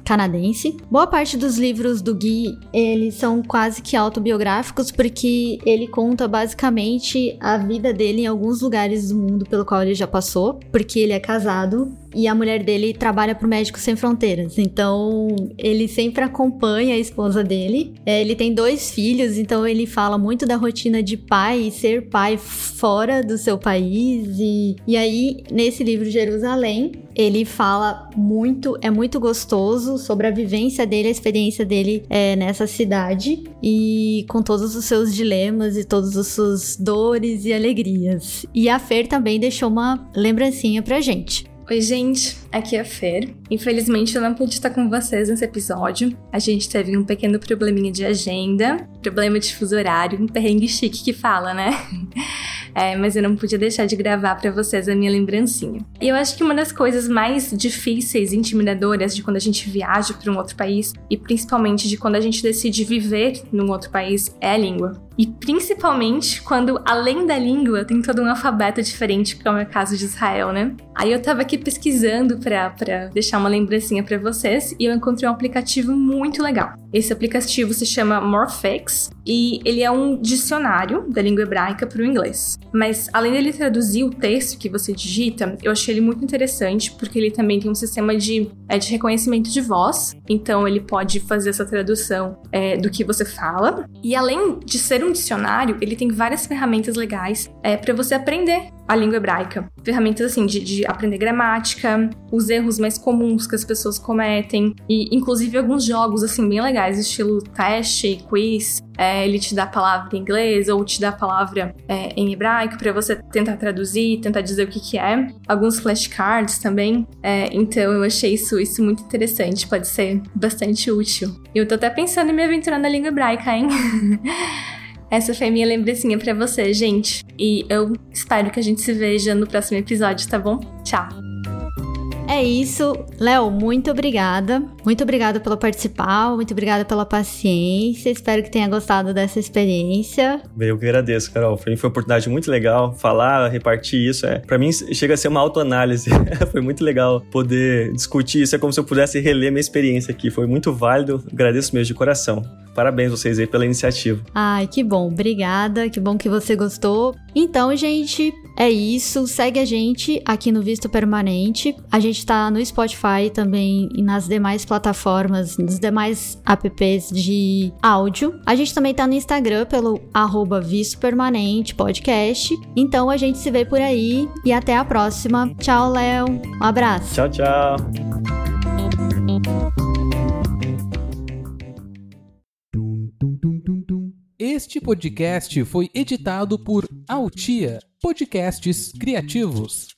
canadense. Boa parte dos livros do Guy, eles são quase que autobiográficos, porque ele conta basicamente a vida dele em alguns lugares do mundo pelo qual ele já passou, porque ele é casado e a mulher dele trabalha pro Médicos Sem Fronteiras. Então, ele sempre acompanha a esposa dele. É, ele tem dois filhos, então ele fala muito da rotina de pai e ser pai fora do seu país. E, e aí, nesse livro Jerusalém, ele fala muito, é muito gostoso sobre a vivência dele, a experiência dele é, nessa cidade e com todos os seus dilemas e todas as suas dores e alegrias. E a Fer também deixou uma lembrancinha pra gente. Oi, gente, aqui é a Fer. Infelizmente eu não pude estar com vocês nesse episódio. A gente teve um pequeno probleminha de agenda, problema de fuso horário, um perrengue chique que fala, né? *laughs* É, mas eu não podia deixar de gravar para vocês a minha lembrancinha. E eu acho que uma das coisas mais difíceis e intimidadoras de quando a gente viaja para um outro país, e principalmente de quando a gente decide viver num outro país, é a língua. E principalmente quando, além da língua, tem todo um alfabeto diferente, como é o caso de Israel, né? Aí eu tava aqui pesquisando para deixar uma lembrancinha para vocês e eu encontrei um aplicativo muito legal. Esse aplicativo se chama Morphex e ele é um dicionário da língua hebraica para o inglês. Mas além dele traduzir o texto que você digita, eu achei ele muito interessante porque ele também tem um sistema de, é, de reconhecimento de voz. Então ele pode fazer essa tradução é, do que você fala. E além de ser um dicionário, ele tem várias ferramentas legais é, para você aprender a língua hebraica. Ferramentas assim de, de, aprender gramática, os erros mais comuns que as pessoas cometem e inclusive alguns jogos assim bem legais, estilo teste, quiz. É, ele te dá a palavra em inglês ou te dá a palavra é, em hebraico para você tentar traduzir, tentar dizer o que, que é. Alguns flashcards também. É, então eu achei isso, isso muito interessante, pode ser bastante útil. Eu tô até pensando em me aventurar na língua hebraica, hein? *laughs* Essa foi a minha lembrancinha para você, gente. E eu espero que a gente se veja no próximo episódio, tá bom? Tchau! É isso. Léo, muito obrigada. Muito obrigada pelo participar, muito obrigada pela paciência. Espero que tenha gostado dessa experiência. Eu que agradeço, Carol. Foi uma oportunidade muito legal falar, repartir isso. É, para mim chega a ser uma autoanálise. *laughs* Foi muito legal poder discutir isso. É como se eu pudesse reler minha experiência aqui. Foi muito válido. Agradeço mesmo de coração. Parabéns vocês aí pela iniciativa. Ai, que bom. Obrigada. Que bom que você gostou. Então, gente, é isso. Segue a gente aqui no Visto Permanente. A gente tá no Spotify também e nas demais plataformas, nos demais apps de áudio. A gente também tá no Instagram pelo arroba Visto Permanente Podcast. Então a gente se vê por aí e até a próxima. Tchau, Léo. Um abraço. Tchau, tchau. Este podcast foi editado por Altia Podcasts Criativos.